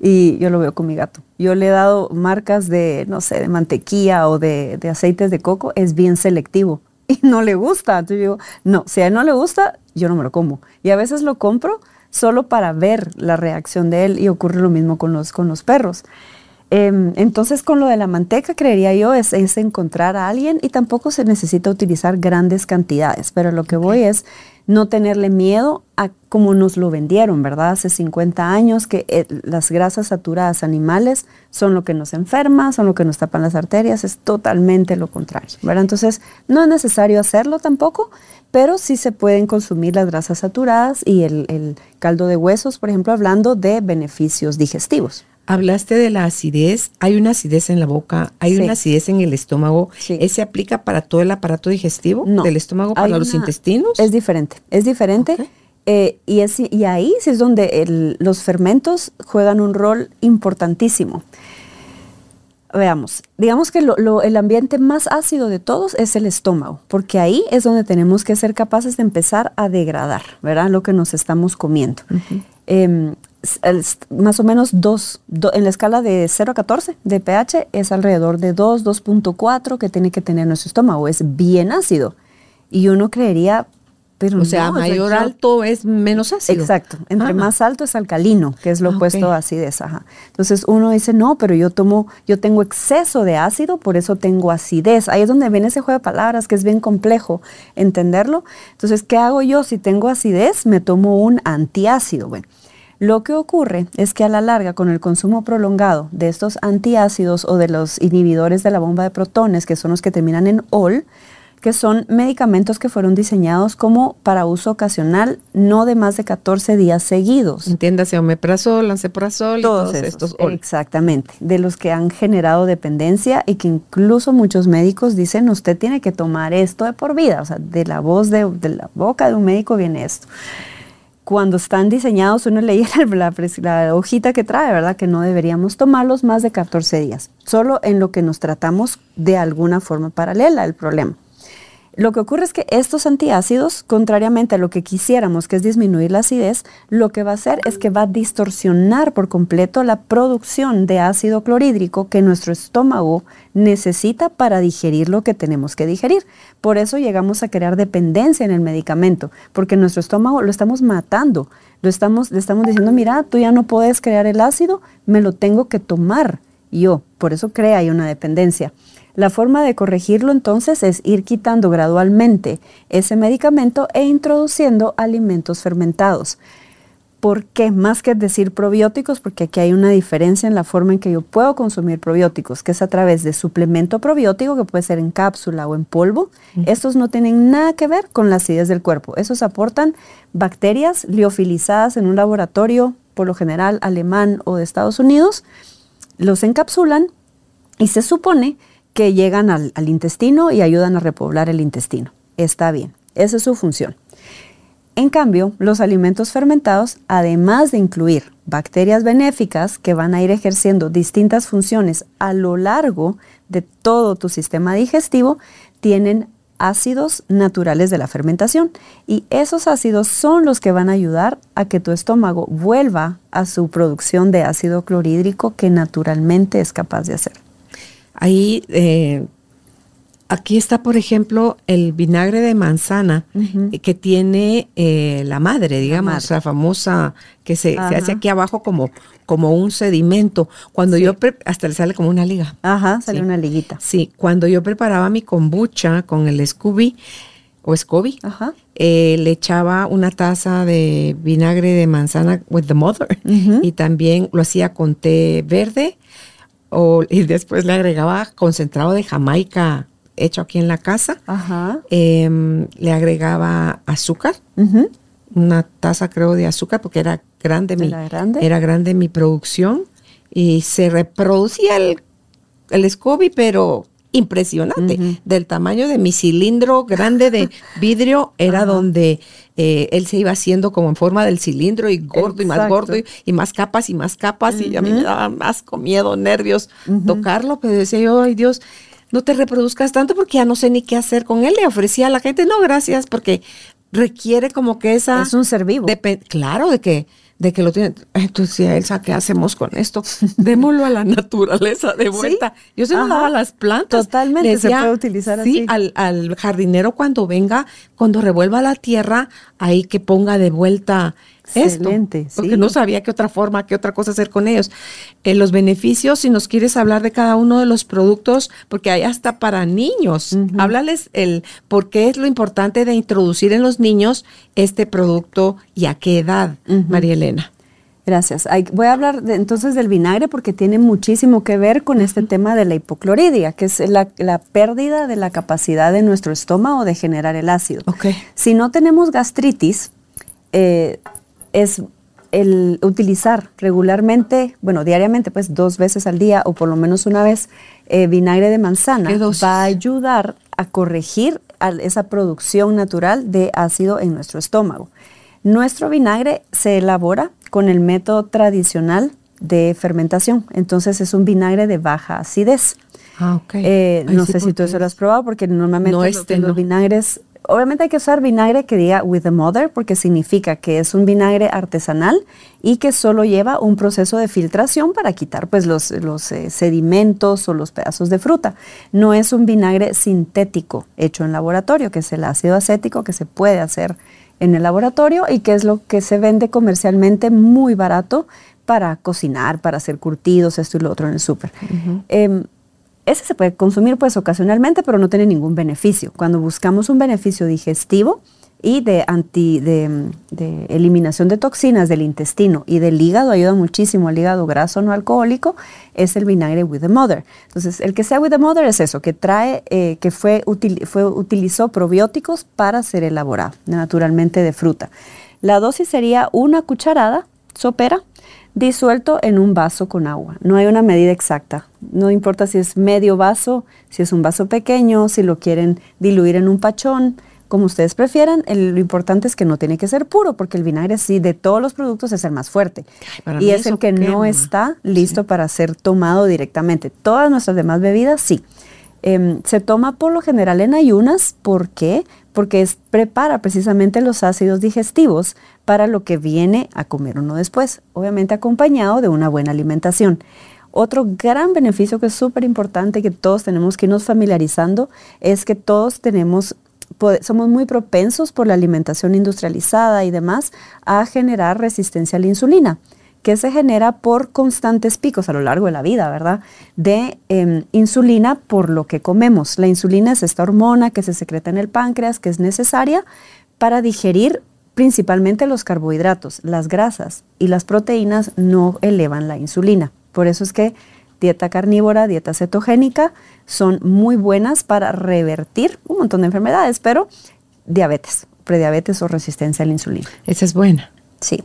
[SPEAKER 3] Y yo lo veo con mi gato. Yo le he dado marcas de, no sé, de mantequilla o de, de aceites de coco, es bien selectivo. Y no le gusta. Entonces yo digo, no, si a él no le gusta, yo no me lo como. Y a veces lo compro solo para ver la reacción de él y ocurre lo mismo con los, con los perros. Em, entonces, con lo de la manteca, creería yo, es, encontrar a alguien y tampoco se necesita utilizar grandes cantidades, pero lo que voy es no tenerle miedo a como nos lo vendieron, ¿verdad? Hace 50 años que eh, las grasas saturadas animales son lo que nos enferma, son lo que nos tapan las arterias, es totalmente lo contrario, ¿verdad? Entonces, no es necesario hacerlo tampoco, pero sí se pueden consumir las grasas saturadas y el caldo de huesos, por ejemplo, hablando de beneficios digestivos.
[SPEAKER 2] Hablaste de la acidez, hay una acidez en la boca, hay una acidez en el estómago. ¿Ese aplica para todo el aparato digestivo del estómago, para los intestinos?
[SPEAKER 3] Es diferente, es diferente. Eh, y, es, y ahí sí es donde los fermentos juegan un rol importantísimo. Veamos, digamos que el ambiente más ácido de todos es el estómago, porque ahí es donde tenemos que ser capaces de empezar a degradar, ¿verdad? Lo que nos estamos comiendo más o menos 2, en la escala de 0 a 14 de pH es alrededor de 2, 2.4 que tiene que tener nuestro estómago. Es bien ácido. Y uno creería,
[SPEAKER 2] Pero o sea, mayor alto es menos ácido.
[SPEAKER 3] Exacto. Entre ah. más alto es alcalino, que es lo opuesto a acidez. Ajá. Entonces uno dice, no, pero yo tomo, yo tengo exceso de ácido, por eso tengo acidez. Ahí es donde viene ese juego de palabras que es bien complejo entenderlo. Entonces, ¿qué hago yo? Si tengo acidez, me tomo un antiácido. Bueno, lo que ocurre es que a la larga, con el consumo prolongado de estos antiácidos o de los inhibidores de la bomba de protones, que son los que terminan en OL, que son medicamentos que fueron diseñados como para uso ocasional, no de más de 14 días seguidos.
[SPEAKER 2] Entiéndase, omeprazol, lanceprazol
[SPEAKER 3] todos, todos estos. Exactamente, de los que han generado dependencia y que incluso muchos médicos dicen, usted tiene que tomar esto de por vida, o sea, de la voz de, de la boca de un médico viene esto. Cuando están diseñados, uno leía la, la hojita que trae, ¿verdad? Que no deberíamos tomarlos más de 14 días, solo en lo que nos tratamos de alguna forma paralela al problema. Lo que ocurre es que estos antiácidos, contrariamente a lo que quisiéramos, que es disminuir la acidez, lo que va a hacer es que va a distorsionar por completo la producción de ácido clorhídrico que nuestro estómago necesita para digerir lo que tenemos que digerir. Por eso llegamos a crear dependencia en el medicamento, porque nuestro estómago lo estamos matando. Lo estamos, le estamos diciendo, mira, tú ya no puedes crear el ácido, me lo tengo que tomar yo. Por eso crea ahí una dependencia. La forma de corregirlo entonces es ir quitando gradualmente ese medicamento e introduciendo alimentos fermentados. ¿Por qué? Más que decir probióticos, porque aquí hay una diferencia en la forma en que yo puedo consumir probióticos, que es a través de suplemento probiótico, que puede ser en cápsula o en polvo. Estos no tienen nada que ver con la acidez del cuerpo. Esos aportan bacterias liofilizadas en un laboratorio, por lo general alemán o de Estados Unidos, los encapsulan y se supone que llegan al, intestino y ayudan a repoblar el intestino. Está bien, esa es su función. En cambio, los alimentos fermentados, además de incluir bacterias benéficas que van a ir ejerciendo distintas funciones a lo largo de todo tu sistema digestivo, tienen ácidos naturales de la fermentación y esos ácidos son los que van a ayudar a que tu estómago vuelva a su producción de ácido clorhídrico que naturalmente es capaz de hacer.
[SPEAKER 2] Ahí, eh, aquí está, por ejemplo, el vinagre de manzana eh, que tiene eh, la madre, digamos, la, famosa que se, hace aquí abajo como, como un sedimento. Cuando yo, hasta le sale como una liga.
[SPEAKER 3] Ajá, sale una liguita.
[SPEAKER 2] Sí, cuando yo preparaba mi kombucha con el Scooby, o Scooby, le echaba una taza de vinagre de manzana with the mother. Y también lo hacía con té verde o, y después le agregaba concentrado de Jamaica hecho aquí en la casa. Em, le agregaba azúcar, una taza creo de azúcar porque era grande, mi, grande? Era grande mi producción y se reproducía el, el SCOBY, pero impresionante. Del tamaño de mi cilindro grande de vidrio era donde eh, él se iba haciendo como en forma del cilindro y gordo y más gordo y, más capas y más capas y a mí me daba más miedo, nervios tocarlo, pero decía yo, ay Dios, no te reproduzcas tanto porque ya no sé ni qué hacer con él. Le ofrecía a la gente, no, gracias, porque requiere como que esa...
[SPEAKER 3] Es un ser vivo.
[SPEAKER 2] Claro, de que de que lo tiene. Entonces, Elsa, ¿qué hacemos con esto? Démoslo a la naturaleza de vuelta. Yo se lo daba a las plantas.
[SPEAKER 3] Totalmente, se puede utilizar
[SPEAKER 2] sí, Al, al jardinero cuando venga, cuando revuelva la tierra, ahí que ponga de vuelta Excelente, porque no sabía qué otra forma, qué otra cosa hacer con ellos. Eh, los beneficios, si nos quieres hablar de cada uno de los productos, porque hay hasta para niños. Háblales el por qué es lo importante de introducir en los niños este producto y a qué edad, María Elena.
[SPEAKER 3] Gracias. voy a hablar entonces del vinagre porque tiene muchísimo que ver con este tema de la hipocloridia, que es la, pérdida de la capacidad de nuestro estómago de generar el ácido.
[SPEAKER 2] Okay.
[SPEAKER 3] Si no tenemos gastritis, eh, es el utilizar regularmente, bueno, diariamente, pues dos veces al día o por lo menos una vez, eh, vinagre de manzana va a ayudar a corregir esa producción natural de ácido en nuestro estómago. Nuestro vinagre se elabora con el método tradicional de fermentación, entonces es un vinagre de baja acidez.
[SPEAKER 2] Ah, ok.
[SPEAKER 3] Eh, no sé si tú eso lo has probado porque normalmente los vinagres obviamente hay que usar vinagre que diga with the mother porque significa que es un vinagre artesanal y que solo lleva un proceso de filtración para quitar pues los, los eh, sedimentos o los pedazos de fruta. No es un vinagre sintético hecho en laboratorio, que es el ácido acético que se puede hacer en el laboratorio y que es lo que se vende comercialmente muy barato para cocinar, para hacer curtidos, esto y lo otro en el súper. Ese se puede consumir pues ocasionalmente, pero no tiene ningún beneficio. Cuando buscamos un beneficio digestivo y de, anti, de, eliminación de toxinas del intestino y del hígado, ayuda muchísimo al hígado graso no alcohólico, es el vinagre with the mother. Entonces, el que sea with the mother es eso, que trae, eh, que fue, fue, utilizó probióticos para ser elaborado, naturalmente de fruta. La dosis sería una cucharada sopera disuelto en un vaso con agua. No hay una medida exacta. No importa si es medio vaso, si es un vaso pequeño, si lo quieren diluir en un pachón, como ustedes prefieran. lo importante es que no tiene que ser puro, porque el vinagre sí de todos los productos es el más fuerte. y es el que no está listo para ser tomado directamente. Todas nuestras demás bebidas sí. Em, se toma por lo general en ayunas. ¿Por qué? Porque prepara precisamente los ácidos digestivos para lo que viene a comer uno después, obviamente acompañado de una buena alimentación. Otro gran beneficio que es súper importante que todos tenemos que irnos familiarizando es que todos tenemos somos muy propensos por la alimentación industrializada y demás a generar resistencia a la insulina que se genera por constantes picos a lo largo de la vida, ¿verdad? De em, insulina por lo que comemos. La insulina es esta hormona que se secreta en el páncreas, que es necesaria para digerir principalmente los carbohidratos. Las grasas y las proteínas no elevan la insulina. Por eso es que dieta carnívora, dieta cetogénica son muy buenas para revertir un montón de enfermedades, pero diabetes, prediabetes o resistencia a la insulina.
[SPEAKER 2] Esa es buena.
[SPEAKER 3] Sí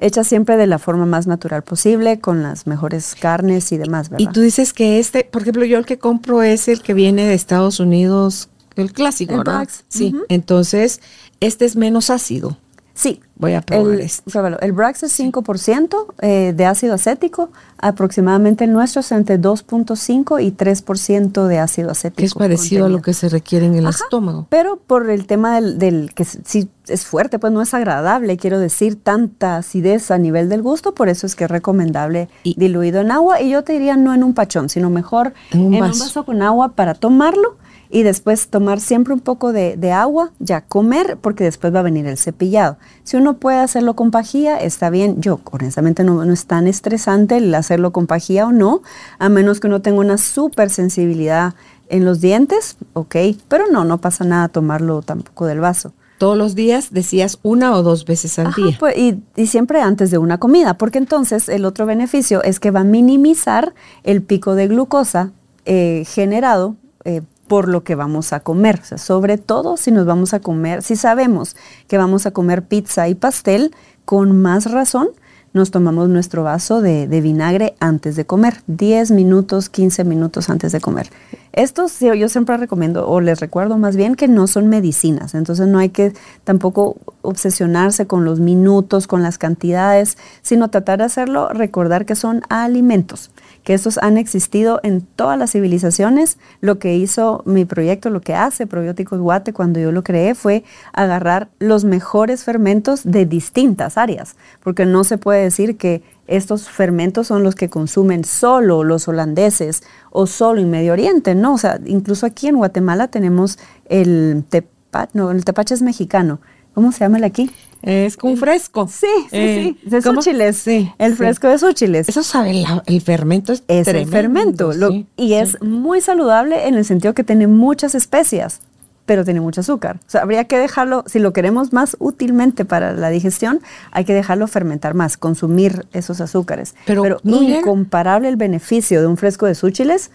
[SPEAKER 3] hecha siempre de la forma más natural posible, con las mejores carnes y demás, ¿verdad?
[SPEAKER 2] Y tú dices que este, por ejemplo, yo el que compro es el que viene de Estados Unidos, el clásico, ¿verdad? Sí. Entonces, este es menos ácido.
[SPEAKER 3] Sí.
[SPEAKER 2] Voy a probar
[SPEAKER 3] el. El Brax es 5% eh, de ácido acético, aproximadamente el nuestro es entre 2.5 y 3% de ácido acético.
[SPEAKER 2] Que es parecido a lo que se requiere en el estómago.
[SPEAKER 3] Pero por el tema del, que si es fuerte, pues no es agradable, quiero decir, tanta acidez a nivel del gusto, por eso es que es recomendable diluido en agua. Y yo te diría no en un pachón, sino mejor en un vaso con agua para tomarlo y después tomar siempre un poco de, agua, ya comer, porque después va a venir el cepillado. Si uno puede hacerlo con pajilla, está bien. Yo, honestamente, no, no es tan estresante el hacerlo con pajilla o no, a menos que uno tenga una súper sensibilidad en los dientes, ok, pero no, no pasa nada tomarlo tampoco del vaso.
[SPEAKER 2] Todos los días decías una o dos veces al día.
[SPEAKER 3] Pues, y, siempre antes de una comida, porque entonces el otro beneficio es que va a minimizar el pico de glucosa eh, generado eh, por lo que vamos a comer. Sobre todo si nos vamos a comer, si sabemos que vamos a comer pizza y pastel, con más razón nos tomamos nuestro vaso de, vinagre antes de comer, 10 minutos, 15 minutos antes de comer. Estos yo siempre recomiendo, o les recuerdo más bien, que no son medicinas, entonces no hay que tampoco obsesionarse con los minutos, con las cantidades, sino tratar de hacerlo, recordar que son alimentos que estos han existido en todas las civilizaciones. Lo que hizo mi proyecto, lo que hace Probióticos Guate cuando yo lo creé fue agarrar los mejores fermentos de distintas áreas, porque no se puede decir que estos fermentos son los que consumen solo los holandeses o solo en Medio Oriente, no, o sea, incluso aquí en Guatemala tenemos el tepache, no, el tepache es mexicano, ¿cómo se llama el aquí?
[SPEAKER 2] Es como un fresco.
[SPEAKER 3] Sí, sí, sí. Eh, de súchiles. Sí. El fresco de súchiles.
[SPEAKER 2] Eso sabe, el fermento es,
[SPEAKER 3] es el fermento. y es muy saludable en el sentido que tiene muchas especias, pero tiene mucho azúcar. O sea, habría que dejarlo, si lo queremos más útilmente para la digestión, hay que dejarlo fermentar más, consumir esos azúcares. Pero, incomparable el beneficio de un fresco de súchiles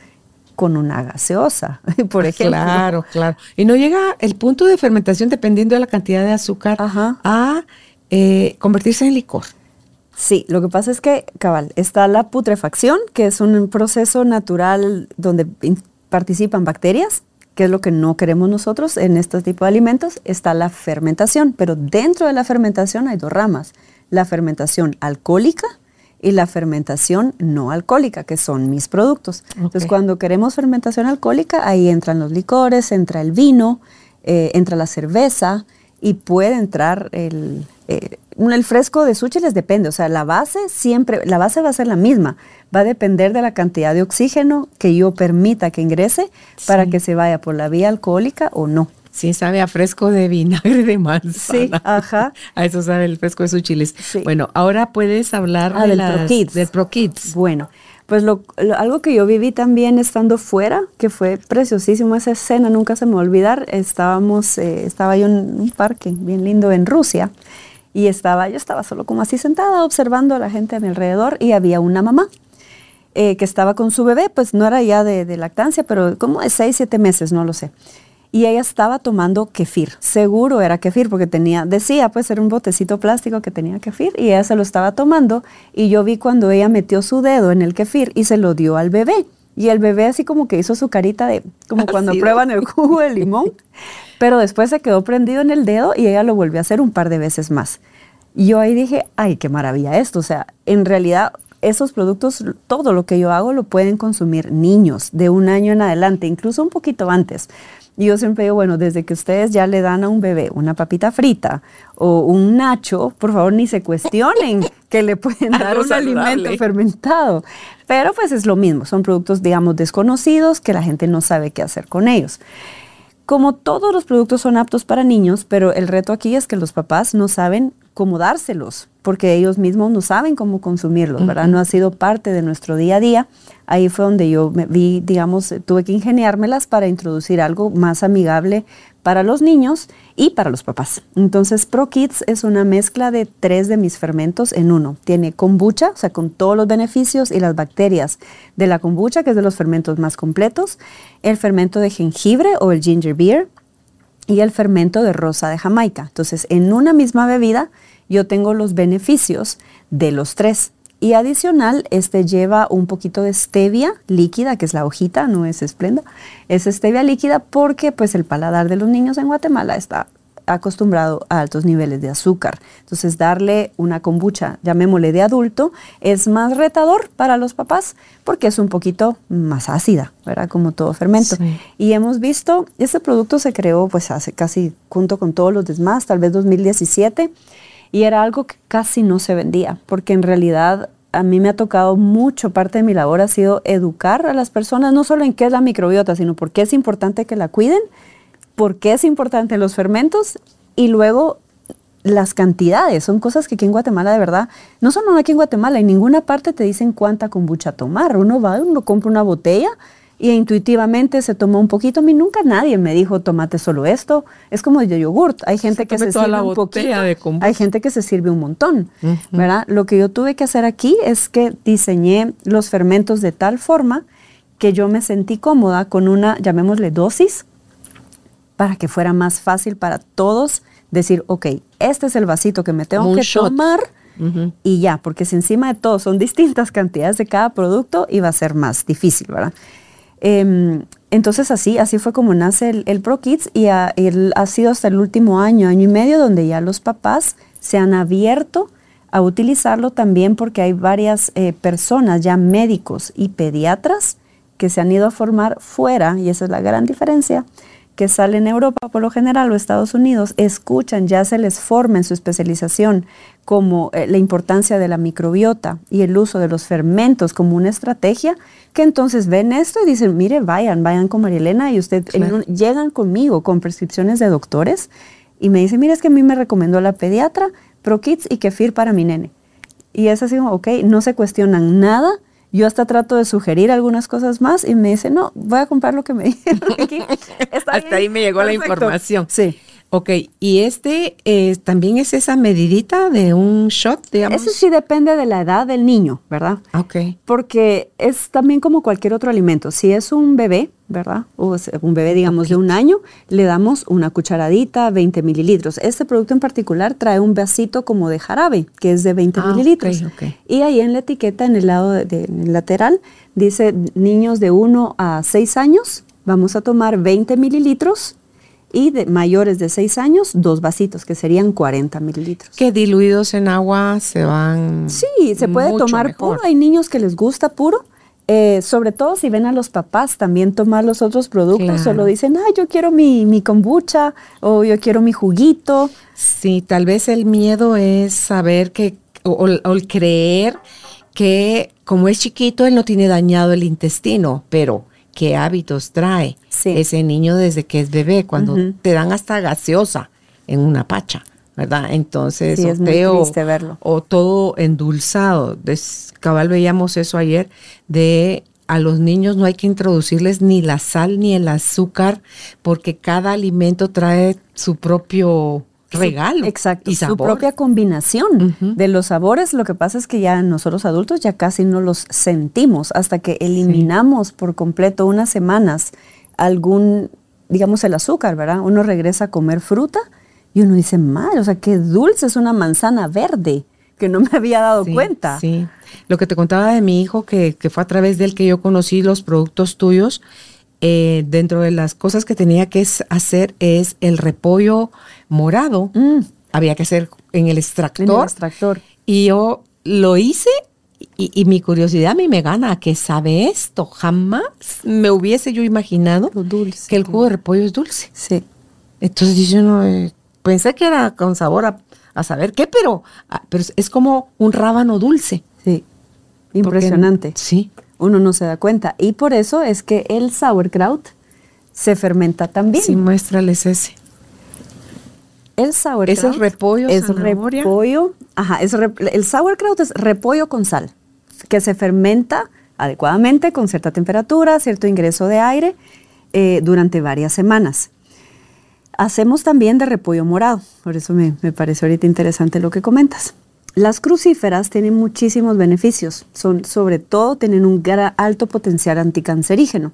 [SPEAKER 3] con una gaseosa, por ah, ejemplo.
[SPEAKER 2] Claro, claro. Y no llega el punto de fermentación, dependiendo de la cantidad de azúcar, a eh, convertirse en licor.
[SPEAKER 3] Sí, lo que pasa es que, cabal, está la putrefacción, que es un proceso natural donde participan bacterias, que es lo que no queremos nosotros en este tipo de alimentos. Está la fermentación, pero dentro de la fermentación hay dos ramas. La fermentación alcohólica, y la fermentación no alcohólica, que son mis productos. Entonces, cuando queremos fermentación alcohólica, ahí entran los licores, entra el vino, eh, entra la cerveza y puede entrar el, eh, el fresco de sushi les depende, o sea, la base siempre, la base va a ser la misma, va a depender de la cantidad de oxígeno que yo permita que ingrese para que se vaya por la vía alcohólica o no.
[SPEAKER 2] Sí, sabe a fresco de vinagre de manzana.
[SPEAKER 3] Sí, ajá.
[SPEAKER 2] A eso sabe el fresco de sus chiles.
[SPEAKER 3] Sí.
[SPEAKER 2] Bueno, ahora puedes hablar
[SPEAKER 3] Ah,
[SPEAKER 2] de
[SPEAKER 3] del
[SPEAKER 2] las-
[SPEAKER 3] Pro Kids.
[SPEAKER 2] del Pro Kids.
[SPEAKER 3] Bueno, pues lo, lo- algo que yo viví también estando fuera, que fue preciosísimo esa escena, nunca se me va a olvidar. Estábamos, eh, estaba yo en un parque bien lindo en Rusia y estaba, yo estaba solo como así sentada observando a la gente a mi alrededor y había una mamá eh, que estaba con su bebé, pues no era ya de, de lactancia, pero como de 6, 7 meses, no lo sé. Y ella estaba tomando kefir. Seguro era kefir porque tenía, decía, pues era un botecito plástico que tenía kefir y ella se lo estaba tomando y yo vi cuando ella metió su dedo en el kefir y se lo dio al bebé. Y el bebé así como que hizo su carita de, como cuando prueban el jugo de limón. Pero después se quedó prendido en el dedo y ella lo volvió a hacer un par de veces más. Y yo ahí dije, ay, qué maravilla esto. O sea, en realidad esos productos, todo lo que yo hago lo pueden consumir niños de un año en adelante, incluso un poquito antes. Y yo siempre digo, bueno, desde que ustedes ya le dan a un bebé una papita frita o un nacho, por favor ni se cuestionen que le pueden dar un alimento fermentado. Pero pues es lo mismo, son productos, digamos, desconocidos que la gente no sabe qué hacer con ellos. Como todos los productos son aptos para niños, pero el reto aquí es que los papás no saben cómo dárselos, porque ellos mismos no saben cómo consumirlos, ¿verdad? No ha sido parte de nuestro día a día. Ahí fue donde yo me vi, digamos, eh, tuve que ingeniármelas para introducir algo más amigable para los niños y para los papás. Entonces, Pro Kids es una mezcla de tres de mis fermentos en uno. Tiene kombucha, o sea, con todos los beneficios y las bacterias de la kombucha, que es de los fermentos más completos, el fermento de jengibre o el ginger beer, y el fermento de rosa de Jamaica. Entonces, en una misma bebida yo tengo los beneficios de los tres. Y adicional, este lleva un poquito de stevia líquida, que es la hojita, no es esplenda. Es stevia líquida porque pues el paladar de los niños en Guatemala está acostumbrado a altos niveles de azúcar. Entonces, darle una kombucha, llamémosle de adulto, es más retador para los papás porque es un poquito más ácida, ¿verdad? Como todo fermento.
[SPEAKER 2] Sí.
[SPEAKER 3] Y hemos visto, este producto se creó pues hace casi junto con todos los demás, tal vez 2017, y era algo que casi no se vendía, porque en realidad a mí me ha tocado mucho, parte de mi labor ha sido educar a las personas, no solo en qué es la microbiota, sino por qué es importante que la cuiden, por qué es importante los fermentos y luego las cantidades. Son cosas que aquí en Guatemala, de verdad, no solo aquí en Guatemala, en ninguna parte te dicen cuánta kombucha tomar. Uno va, uno compra una botella y intuitivamente se toma un poquito. A mí nunca nadie me dijo, tomate solo esto. Es como de yogurt. Hay gente que se sirve un poquito.
[SPEAKER 2] de.
[SPEAKER 3] Hay gente que se sirve un montón, ¿verdad? Lo que yo tuve que hacer aquí es que diseñé los fermentos de tal forma que yo me sentí cómoda con una, llamémosle dosis, para que fuera más fácil para todos decir, ok, este es el vasito que me tengo
[SPEAKER 2] un
[SPEAKER 3] que
[SPEAKER 2] shot.
[SPEAKER 3] tomar y ya, porque si encima de todo son distintas cantidades de cada producto, iba a ser más difícil, ¿verdad? Em, entonces así, así fue como nace el, el Pro Kids y ha, sido hasta el último año, año y medio, donde ya los papás se han abierto a utilizarlo también porque hay varias eh, personas, ya médicos y pediatras, que se han ido a formar fuera, y esa es la gran diferencia, que salen en Europa por lo general o Estados Unidos, escuchan, ya se les forma en su especialización como eh, la importancia de la microbiota y el uso de los fermentos como una estrategia, que entonces ven esto y dicen, mire, vayan, vayan con María Elena y usted, en un- llegan conmigo con prescripciones de doctores y me dicen, mire, es que a mí me recomendó la pediatra Pro Kids y Kefir para mi nene. Y es así, como, ok, no se cuestionan nada. Yo hasta trato de sugerir algunas cosas más y me dice, no, voy a comprar lo que me dijeron aquí.
[SPEAKER 2] Hasta
[SPEAKER 3] bien,
[SPEAKER 2] ahí me llegó la
[SPEAKER 3] perfecto".
[SPEAKER 2] información.
[SPEAKER 3] Sí.
[SPEAKER 2] Ok, y este eh, también es esa medidita de un shot, digamos.
[SPEAKER 3] Ese sí depende de la edad del niño, ¿verdad?
[SPEAKER 2] Ok.
[SPEAKER 3] Porque es también como cualquier otro alimento. Si es un bebé, ¿verdad? O es un bebé, digamos, de un año, le damos una cucharadita, 20 mililitros. Este producto en particular trae un vasito como de jarabe, que es de 20
[SPEAKER 2] Ah,
[SPEAKER 3] mililitros.
[SPEAKER 2] ok.
[SPEAKER 3] Y ahí en la etiqueta, en el lado de- de- en el lateral, dice niños de 1 a 6 años, vamos a tomar 20 mililitros. Y de mayores de 6 años, dos vasitos, que serían 40 mililitros.
[SPEAKER 2] Que diluidos en agua se van.
[SPEAKER 3] Sí, se puede tomar
[SPEAKER 2] mejor.
[SPEAKER 3] puro. Hay niños que les gusta puro. Eh, sobre todo si ven a los papás también tomar los otros productos, solo dicen, ay, yo quiero mi, mi kombucha o yo quiero mi juguito.
[SPEAKER 2] Sí, tal vez el miedo es saber que, o, el creer que como es chiquito, él no tiene dañado el intestino, pero qué hábitos trae ese niño desde que es bebé, cuando te dan hasta gaseosa en una pacha. ¿Verdad? Entonces,
[SPEAKER 3] es verlo.
[SPEAKER 2] o todo endulzado. Des, cabal veíamos eso ayer de a los niños no hay que introducirles ni la sal ni el azúcar porque cada alimento trae su propio regalo.
[SPEAKER 3] Exacto, y su propia combinación de los sabores. Lo que pasa es que ya nosotros adultos ya casi no los sentimos hasta que eliminamos por completo unas semanas algún, digamos, el azúcar, ¿verdad? Uno regresa a comer fruta y uno dice, mal, o sea, qué dulce es una manzana verde, que no me había dado cuenta.
[SPEAKER 2] Sí, lo que te contaba de mi hijo, que, fue a través del que yo conocí los productos tuyos, eh, dentro de las cosas que tenía que hacer es el repollo morado. Mm. Había que hacer en el extractor. En el
[SPEAKER 3] extractor.
[SPEAKER 2] Y yo lo hice y, mi curiosidad a mí me gana. ¿Qué sabe esto? Jamás me hubiese yo imaginado que el jugo de repollo es dulce.
[SPEAKER 3] Sí.
[SPEAKER 2] Entonces dice uno, eh, pensé que era con sabor a, saber qué, pero, ah, pero es como un rábano dulce.
[SPEAKER 3] Sí, impresionante.
[SPEAKER 2] sí.
[SPEAKER 3] Uno no se da cuenta. Y por eso es que el sauerkraut se fermenta también.
[SPEAKER 2] Sí, muéstrales ese.
[SPEAKER 3] El sauerkraut.
[SPEAKER 2] ¿Ese es repollo?
[SPEAKER 3] Es repollo. Ajá, el sauerkraut es repollo con sal, que se fermenta adecuadamente con cierta temperatura, cierto ingreso de aire eh, durante varias semanas. Hacemos también de repollo morado, por eso me, parece ahorita interesante lo que comentas. Las crucíferas tienen muchísimos beneficios, son sobre todo tienen un alto potencial anticancerígeno.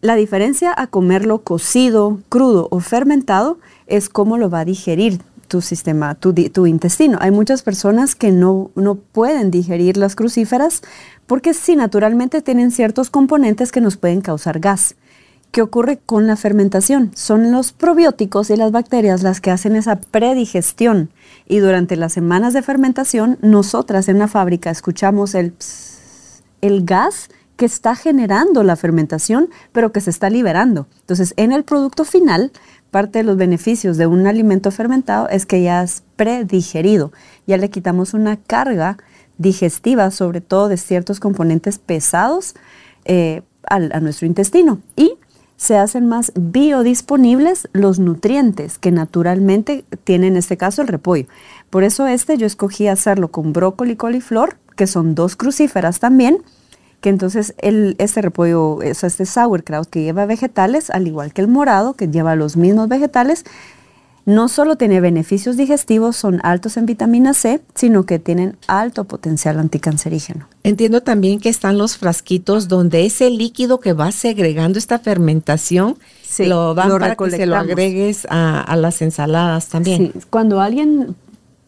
[SPEAKER 3] La diferencia a comerlo cocido, crudo o fermentado es cómo lo va a digerir tu sistema, tu, tu intestino. Hay muchas personas que no, no pueden digerir las crucíferas porque sí, naturalmente tienen ciertos componentes que nos pueden causar gas. ¿Qué ocurre con la fermentación? Son los probióticos y las bacterias las que hacen esa predigestión. Y durante las semanas de fermentación, nosotras en la fábrica escuchamos el, el gas que está generando la fermentación, pero que se está liberando. Entonces, en el producto final, parte de los beneficios de un alimento fermentado es que ya es predigerido. Ya le quitamos una carga digestiva, sobre todo de ciertos componentes pesados, eh, a nuestro intestino. Y se hacen más biodisponibles los nutrientes que naturalmente tiene en este caso el repollo. Por eso este yo escogí hacerlo con brócoli y coliflor, que son dos crucíferas también, que entonces el, este repollo, este sauerkraut que lleva vegetales, al igual que el morado, que lleva los mismos vegetales, no solo tiene beneficios digestivos, son altos en vitamina C, sino que tienen alto potencial anticancerígeno.
[SPEAKER 2] Entiendo también que están los frasquitos donde ese líquido que va segregando esta fermentación lo dan para que se lo agregues a, las ensaladas también.
[SPEAKER 3] Sí. Cuando alguien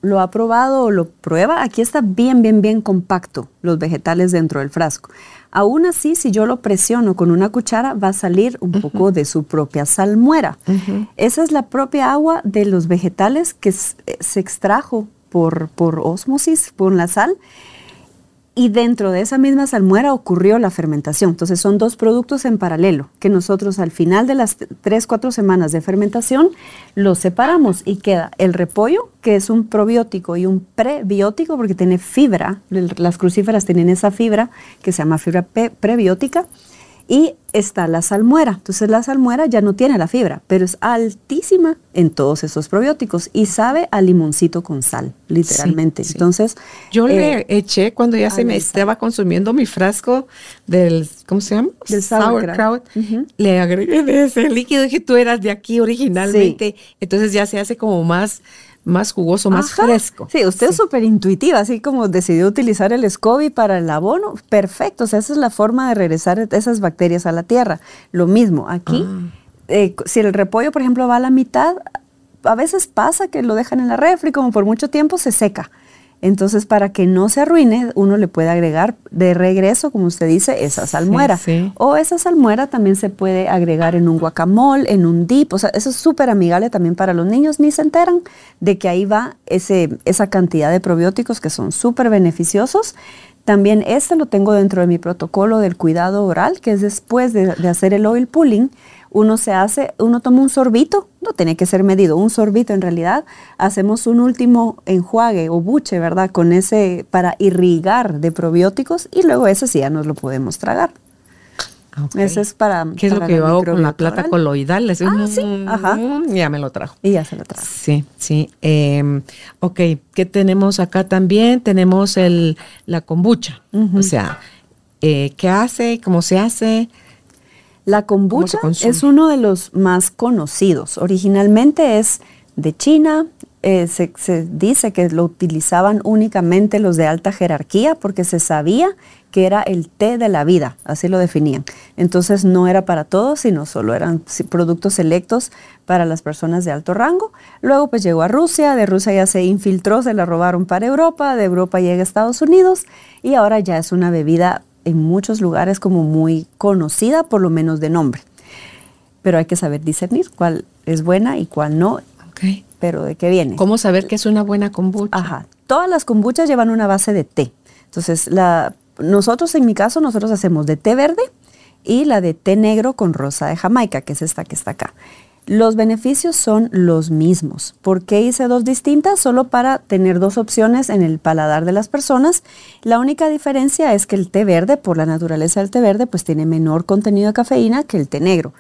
[SPEAKER 3] lo ha probado o lo prueba, aquí está bien, bien, bien compacto los vegetales dentro del frasco. Aún así, si yo lo presiono con una cuchara, va a salir un poco de su propia salmuera. Esa es la propia agua de los vegetales que eh, se extrajo por, por osmosis, por la sal, y dentro de esa misma salmuera ocurrió la fermentación. Entonces son dos productos en paralelo que nosotros al final de las tres, cuatro semanas de fermentación los separamos y queda el repollo, que es un probiótico y un prebiótico porque tiene fibra. Las crucíferas tienen esa fibra que se llama fibra prebiótica y está la salmuera. Entonces la salmuera ya no tiene la fibra, pero es altísima en todos esos probióticos y sabe a limoncito con sal, literalmente. Entonces
[SPEAKER 2] yo le eh, eché cuando ya se me estaba consumiendo mi frasco del ¿cómo se llama?
[SPEAKER 3] Del sauerkraut.
[SPEAKER 2] Le agregué de ese líquido que tú eras de aquí originalmente. Entonces ya se hace como más más jugoso, más fresco.
[SPEAKER 3] Sí, usted es súper intuitiva, así como decidió utilizar el SCOBY para el abono, perfecto, o sea, esa es la forma de regresar esas bacterias a la tierra. Lo mismo, aquí, ah. eh, si el repollo, por ejemplo, va a la mitad, a veces pasa que lo dejan en la refri, como por mucho tiempo se seca. Entonces, para que no se arruine, uno le puede agregar de regreso, como usted dice, esa salmuera. O esa salmuera también se puede agregar en un guacamole, en un dip. O sea, eso es súper amigable también para los niños. Ni se enteran de que ahí va ese, esa cantidad de probióticos que son súper beneficiosos. También este lo tengo dentro de mi protocolo del cuidado oral, que es después de, de hacer el oil pulling, uno se hace, uno toma un sorbito, no tiene que ser medido, un sorbito en realidad, hacemos un último enjuague o buche, ¿verdad? Con ese para irrigar de probióticos y luego ese sí ya nos lo podemos tragar. Ese es para.
[SPEAKER 2] ¿Qué es lo que yo hago con la plata coloidal?
[SPEAKER 3] ah, sí, ajá.
[SPEAKER 2] Ya me lo trajo.
[SPEAKER 3] Y ya se lo trajo.
[SPEAKER 2] Sí, sí. Eh, ok, ¿qué tenemos acá también? Tenemos el, la kombucha. O sea, eh, ¿qué hace? ¿Cómo se hace?
[SPEAKER 3] La kombucha es uno de los más conocidos. Originalmente es de China. Eh, se, dice que lo utilizaban únicamente los de alta jerarquía porque se sabía que era el té de la vida, así lo definían. Entonces no era para todos, sino solo eran productos selectos para las personas de alto rango. Luego pues llegó a Rusia, de Rusia ya se infiltró, se la robaron para Europa, de Europa llega a Estados Unidos y ahora ya es una bebida en muchos lugares como muy conocida, por lo menos de nombre. Pero hay que saber discernir cuál es buena y cuál no.
[SPEAKER 2] Okay.
[SPEAKER 3] Pero de qué viene.
[SPEAKER 2] ¿Cómo saber que es una buena kombucha?
[SPEAKER 3] Ajá. Todas las kombuchas llevan una base de té. Entonces, la, nosotros en mi caso, nosotros hacemos de té verde y la de té negro con rosa de Jamaica, que es esta que está acá. Los beneficios son los mismos. ¿Por qué hice dos distintas? Solo para tener dos opciones en el paladar de las personas. La única diferencia es que el té verde, por la naturaleza del té verde, pues tiene menor contenido de cafeína que el té negro.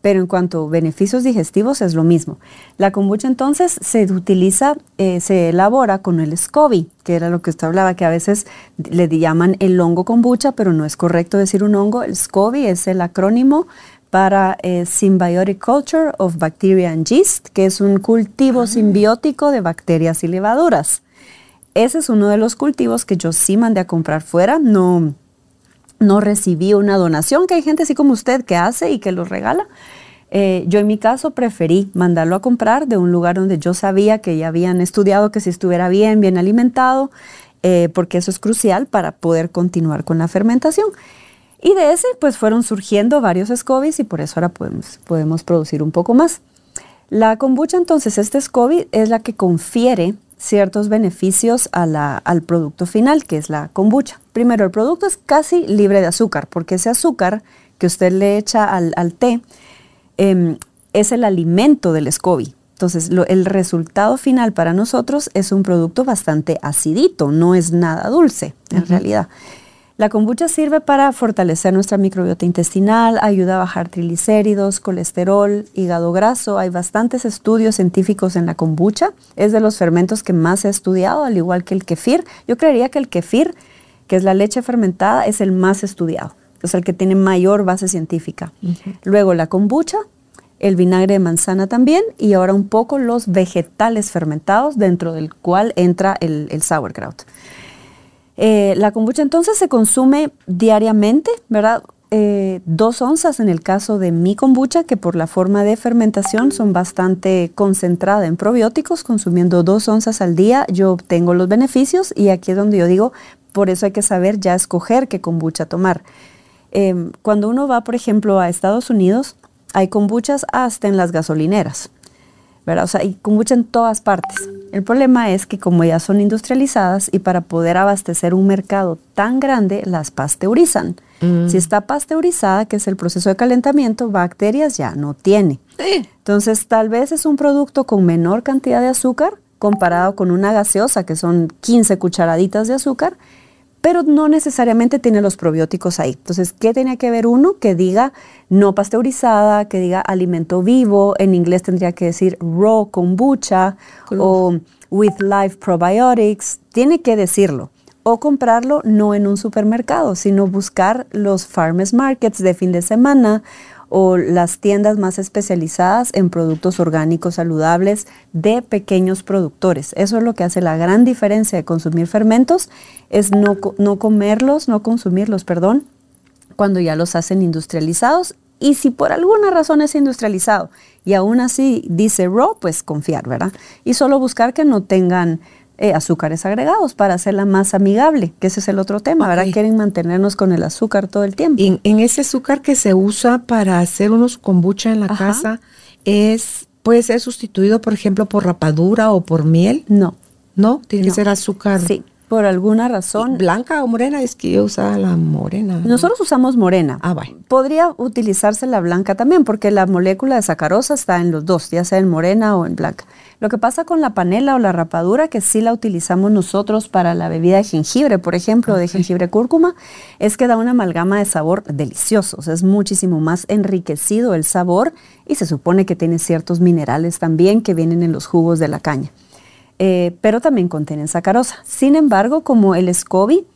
[SPEAKER 3] Pero en cuanto a beneficios digestivos es lo mismo. La kombucha entonces se utiliza, eh, se elabora con el SCOBY, que era lo que usted hablaba, que a veces le llaman el hongo kombucha, pero no es correcto decir un hongo. El SCOBY es el acrónimo para eh, Symbiotic Culture of Bacteria and Yeast, que es un cultivo ah. simbiótico de bacterias y levaduras. Ese es uno de los cultivos que yo sí mandé a comprar fuera, no, no recibí una donación, que hay gente así como usted que hace y que los regala. Eh, yo en mi caso preferí mandarlo a comprar de un lugar donde yo sabía que ya habían estudiado que si estuviera bien, bien alimentado, eh, porque eso es crucial para poder continuar con la fermentación. Y de ese, pues fueron surgiendo varios SCOBYs y por eso ahora podemos, podemos producir un poco más. La kombucha, entonces, este SCOBY es la que confiere ciertos beneficios al producto final, que es la kombucha. Primero, el producto es casi libre de azúcar, porque ese azúcar que usted le echa al, té em, es el alimento del SCOBY. Entonces, el resultado final para nosotros es un producto bastante acidito, no es nada dulce, en realidad. La kombucha sirve para fortalecer nuestra microbiota intestinal, ayuda a bajar triglicéridos, colesterol, hígado graso. Hay bastantes estudios científicos en la kombucha. Es de los fermentos que más se ha estudiado, al igual que el kefir. Yo creería que el kefir, que es la leche fermentada, es el más estudiado. Es el que tiene mayor base científica. Luego la kombucha, el vinagre de manzana también y ahora un poco los vegetales fermentados dentro del cual entra el, el sauerkraut. Eh, la kombucha entonces se consume diariamente, ¿verdad? Eh, dos onzas en el caso de mi kombucha, que por la forma de fermentación son bastante concentrada en probióticos, consumiendo dos onzas al día, yo obtengo los beneficios y aquí es donde yo digo, por eso hay que saber ya escoger qué kombucha tomar. Em, cuando uno va, por ejemplo, a Estados Unidos, hay kombuchas hasta en las gasolineras. ¿verdad? O sea, y kombucha en todas partes. El problema es que como ya son industrializadas y para poder abastecer un mercado tan grande, las pasteurizan. Mm. Si está pasteurizada, que es el proceso de calentamiento, bacterias ya no tiene. Entonces, tal vez es un producto con menor cantidad de azúcar comparado con una gaseosa, que son 15 cucharaditas de azúcar, pero no necesariamente tiene los probióticos ahí. Entonces, ¿qué tiene que ver uno? Que diga no pasteurizada, que diga alimento vivo, en inglés tendría que decir raw kombucha o with live probiotics, tiene que decirlo. O comprarlo no en un supermercado, sino buscar los farmers markets de fin de semana o las tiendas más especializadas en productos orgánicos saludables de pequeños productores. Eso es lo que hace la gran diferencia de consumir fermentos, es no, no comerlos, no consumirlos, perdón, cuando ya los hacen industrializados. Y si por alguna razón es industrializado y aún así dice raw, pues confiar, ¿verdad? Y solo buscar que no tengan eh, azúcares agregados para hacerla más amigable, que ese es el otro tema, ¿verdad? Quieren mantenernos con el azúcar todo el tiempo.
[SPEAKER 2] En, en ese azúcar que se usa para hacer unos kombucha en la casa, es puede ser sustituido, por ejemplo, por rapadura o por miel.
[SPEAKER 3] No.
[SPEAKER 2] ¿No? Tiene que ser azúcar.
[SPEAKER 3] Sí. Por alguna razón.
[SPEAKER 2] ¿Blanca o morena? Es que yo usaba la morena.
[SPEAKER 3] Nosotros usamos morena.
[SPEAKER 2] Ah, vaya.
[SPEAKER 3] Podría utilizarse la blanca también, porque la molécula de sacarosa está en los dos, ya sea en morena o en blanca. Lo que pasa con la panela o la rapadura, que sí la utilizamos nosotros para la bebida de jengibre, por ejemplo, de jengibre cúrcuma, es que da una amalgama de sabor delicioso. O sea, es muchísimo más enriquecido el sabor y se supone que tiene ciertos minerales también que vienen en los jugos de la caña. Eh, pero también contienen sacarosa. Sin embargo, como el SCOBY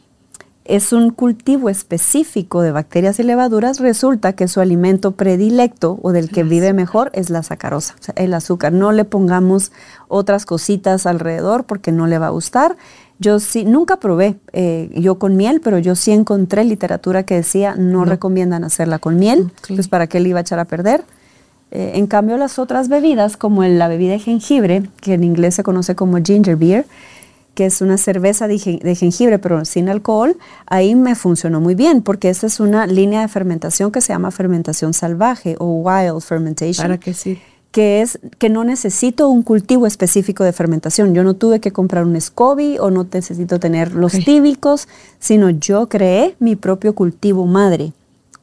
[SPEAKER 3] es un cultivo específico de bacterias y levaduras, resulta que su alimento predilecto o del que vive mejor es la sacarosa, el azúcar. No le pongamos otras cositas alrededor porque no le va a gustar. Yo sí, nunca probé eh, yo con miel, pero yo sí encontré literatura que decía no, recomiendan hacerla con miel, pues para qué le iba a echar a perder. Eh, en cambio, las otras bebidas, como la bebida de jengibre, que en inglés se conoce como ginger beer, que es una cerveza de, jengibre pero sin alcohol, ahí me funcionó muy bien porque esa es una línea de fermentación que se llama fermentación salvaje o wild fermentation.
[SPEAKER 2] ¿Para qué sí?
[SPEAKER 3] Que es que no necesito un cultivo específico de fermentación. Yo no tuve que comprar un SCOBY o no necesito tener los tíbicos, sino yo creé mi propio cultivo madre,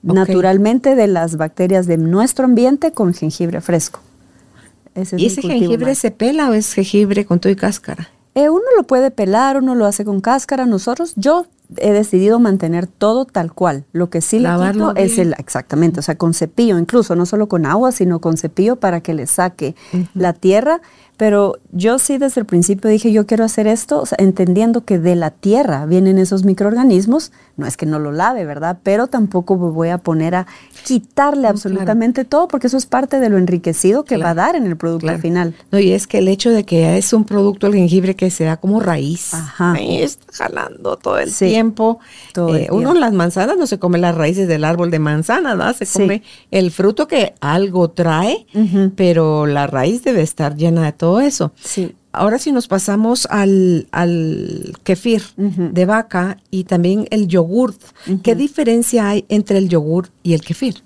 [SPEAKER 3] naturalmente de las bacterias de nuestro ambiente con jengibre fresco.
[SPEAKER 2] ¿Y ese jengibre se pela o es jengibre con todo y cáscara?
[SPEAKER 3] Eh, uno lo puede pelar, uno lo hace con cáscara. Nosotros, yo he decidido mantener todo tal cual. Lo que sí le quito es el, exactamente, o sea, con cepillo, incluso no solo con agua, sino con cepillo para que le saque la tierra pero yo sí desde el principio dije, yo quiero hacer esto, entendiendo que de la tierra vienen esos microorganismos, no es que no lo lave, ¿verdad? Pero tampoco me voy a poner a quitarle absolutamente todo, porque eso es parte de lo enriquecido que va a dar en el producto final.
[SPEAKER 2] No, y es que el hecho de que es un producto el jengibre que se da como raíz, Ajá. está jalando todo el tiempo. Eh, uno en las manzanas no se come las raíces del árbol de manzana, ¿verdad? Se come el fruto que algo trae, pero la raíz debe estar llena de todo eso.
[SPEAKER 3] Sí.
[SPEAKER 2] Ahora si nos pasamos al, al kefir de vaca y también el yogurt, ¿qué diferencia hay entre el yogur y el kefir?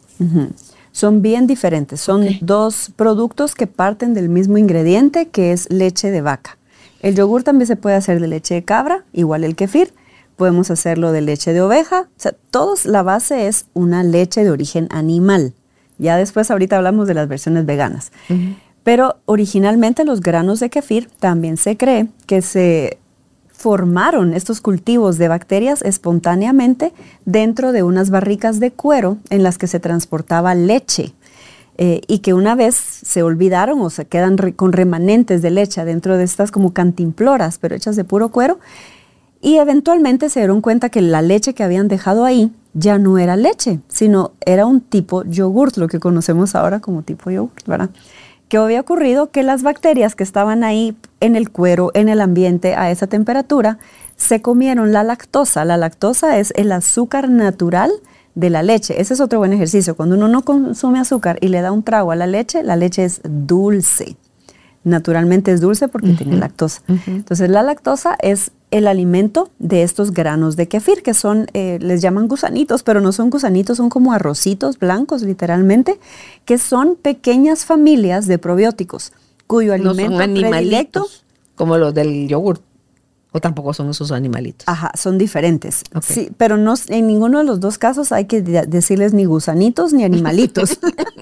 [SPEAKER 3] Son bien diferentes, son dos productos que parten del mismo ingrediente que es leche de vaca. El yogur también se puede hacer de leche de cabra, igual el kefir, podemos hacerlo de leche de oveja, o sea, todos la base es una leche de origen animal. Ya después ahorita hablamos de las versiones veganas. Pero originalmente los granos de kefir también se cree que se formaron estos cultivos de bacterias espontáneamente dentro de unas barricas de cuero en las que se transportaba leche. Eh, y que una vez se olvidaron o se quedan con remanentes de leche dentro de estas como cantimploras, pero hechas de puro cuero, y eventualmente se dieron cuenta que la leche que habían dejado ahí ya no era leche, sino era un tipo yogurt, lo que conocemos ahora como tipo yogurt, ¿verdad? Que había ocurrido que las bacterias que estaban ahí en el cuero, en el ambiente, a esa temperatura, se comieron la lactosa. La lactosa es el azúcar natural de la leche. Ese es otro buen ejercicio. Cuando uno no consume azúcar y le da un trago a la leche, la leche es dulce naturalmente es dulce porque tiene lactosa. Entonces la lactosa es el alimento de estos granos de kefir, que son, eh, les llaman gusanitos, pero no son gusanitos, son como arrocitos blancos literalmente, que son pequeñas familias de probióticos, cuyo alimento
[SPEAKER 2] no son animalitos, como los del yogur. ¿O tampoco son esos animalitos?
[SPEAKER 3] Ajá, son diferentes. Sí, pero no, en ninguno de los dos casos hay que decirles ni gusanitos ni animalitos.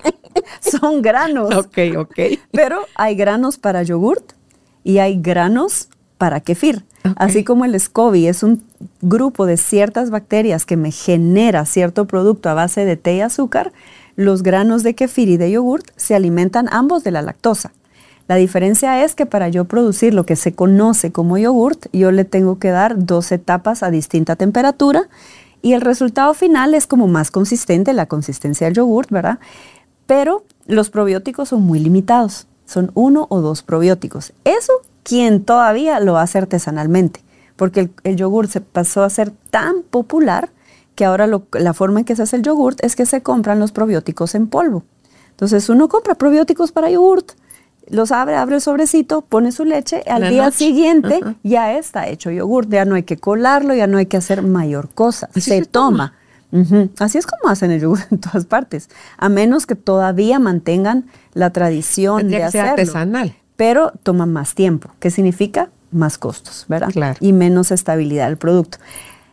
[SPEAKER 3] son granos.
[SPEAKER 2] Ok, ok.
[SPEAKER 3] Pero hay granos para yogurt y hay granos para kefir. Así como el SCOBY es un grupo de ciertas bacterias que me genera cierto producto a base de té y azúcar, los granos de kefir y de yogurt se alimentan ambos de la lactosa. La diferencia es que para yo producir lo que se conoce como yogurt, yo le tengo que dar dos etapas a distinta temperatura y el resultado final es como más consistente, la consistencia del yogurt, ¿verdad? Pero los probióticos son muy limitados, son uno o dos probióticos. Eso, quien todavía lo hace artesanalmente, porque el, el yogur se pasó a ser tan popular que ahora la forma en que se hace el yogurt es que se compran los probióticos en polvo. Entonces uno compra probióticos para yogurt, los abre, abre el sobrecito, pone su leche, al día siguiente ya está hecho yogur, ya no hay que colarlo, ya no hay que hacer mayor cosa, se, toma. Así es como hacen el yogur en todas partes, a menos que todavía mantengan la tradición de hacerlo.
[SPEAKER 2] artesanal.
[SPEAKER 3] Pero toma más tiempo. ¿Qué significa? más costos, ¿verdad?
[SPEAKER 2] Claro.
[SPEAKER 3] Y menos estabilidad del producto.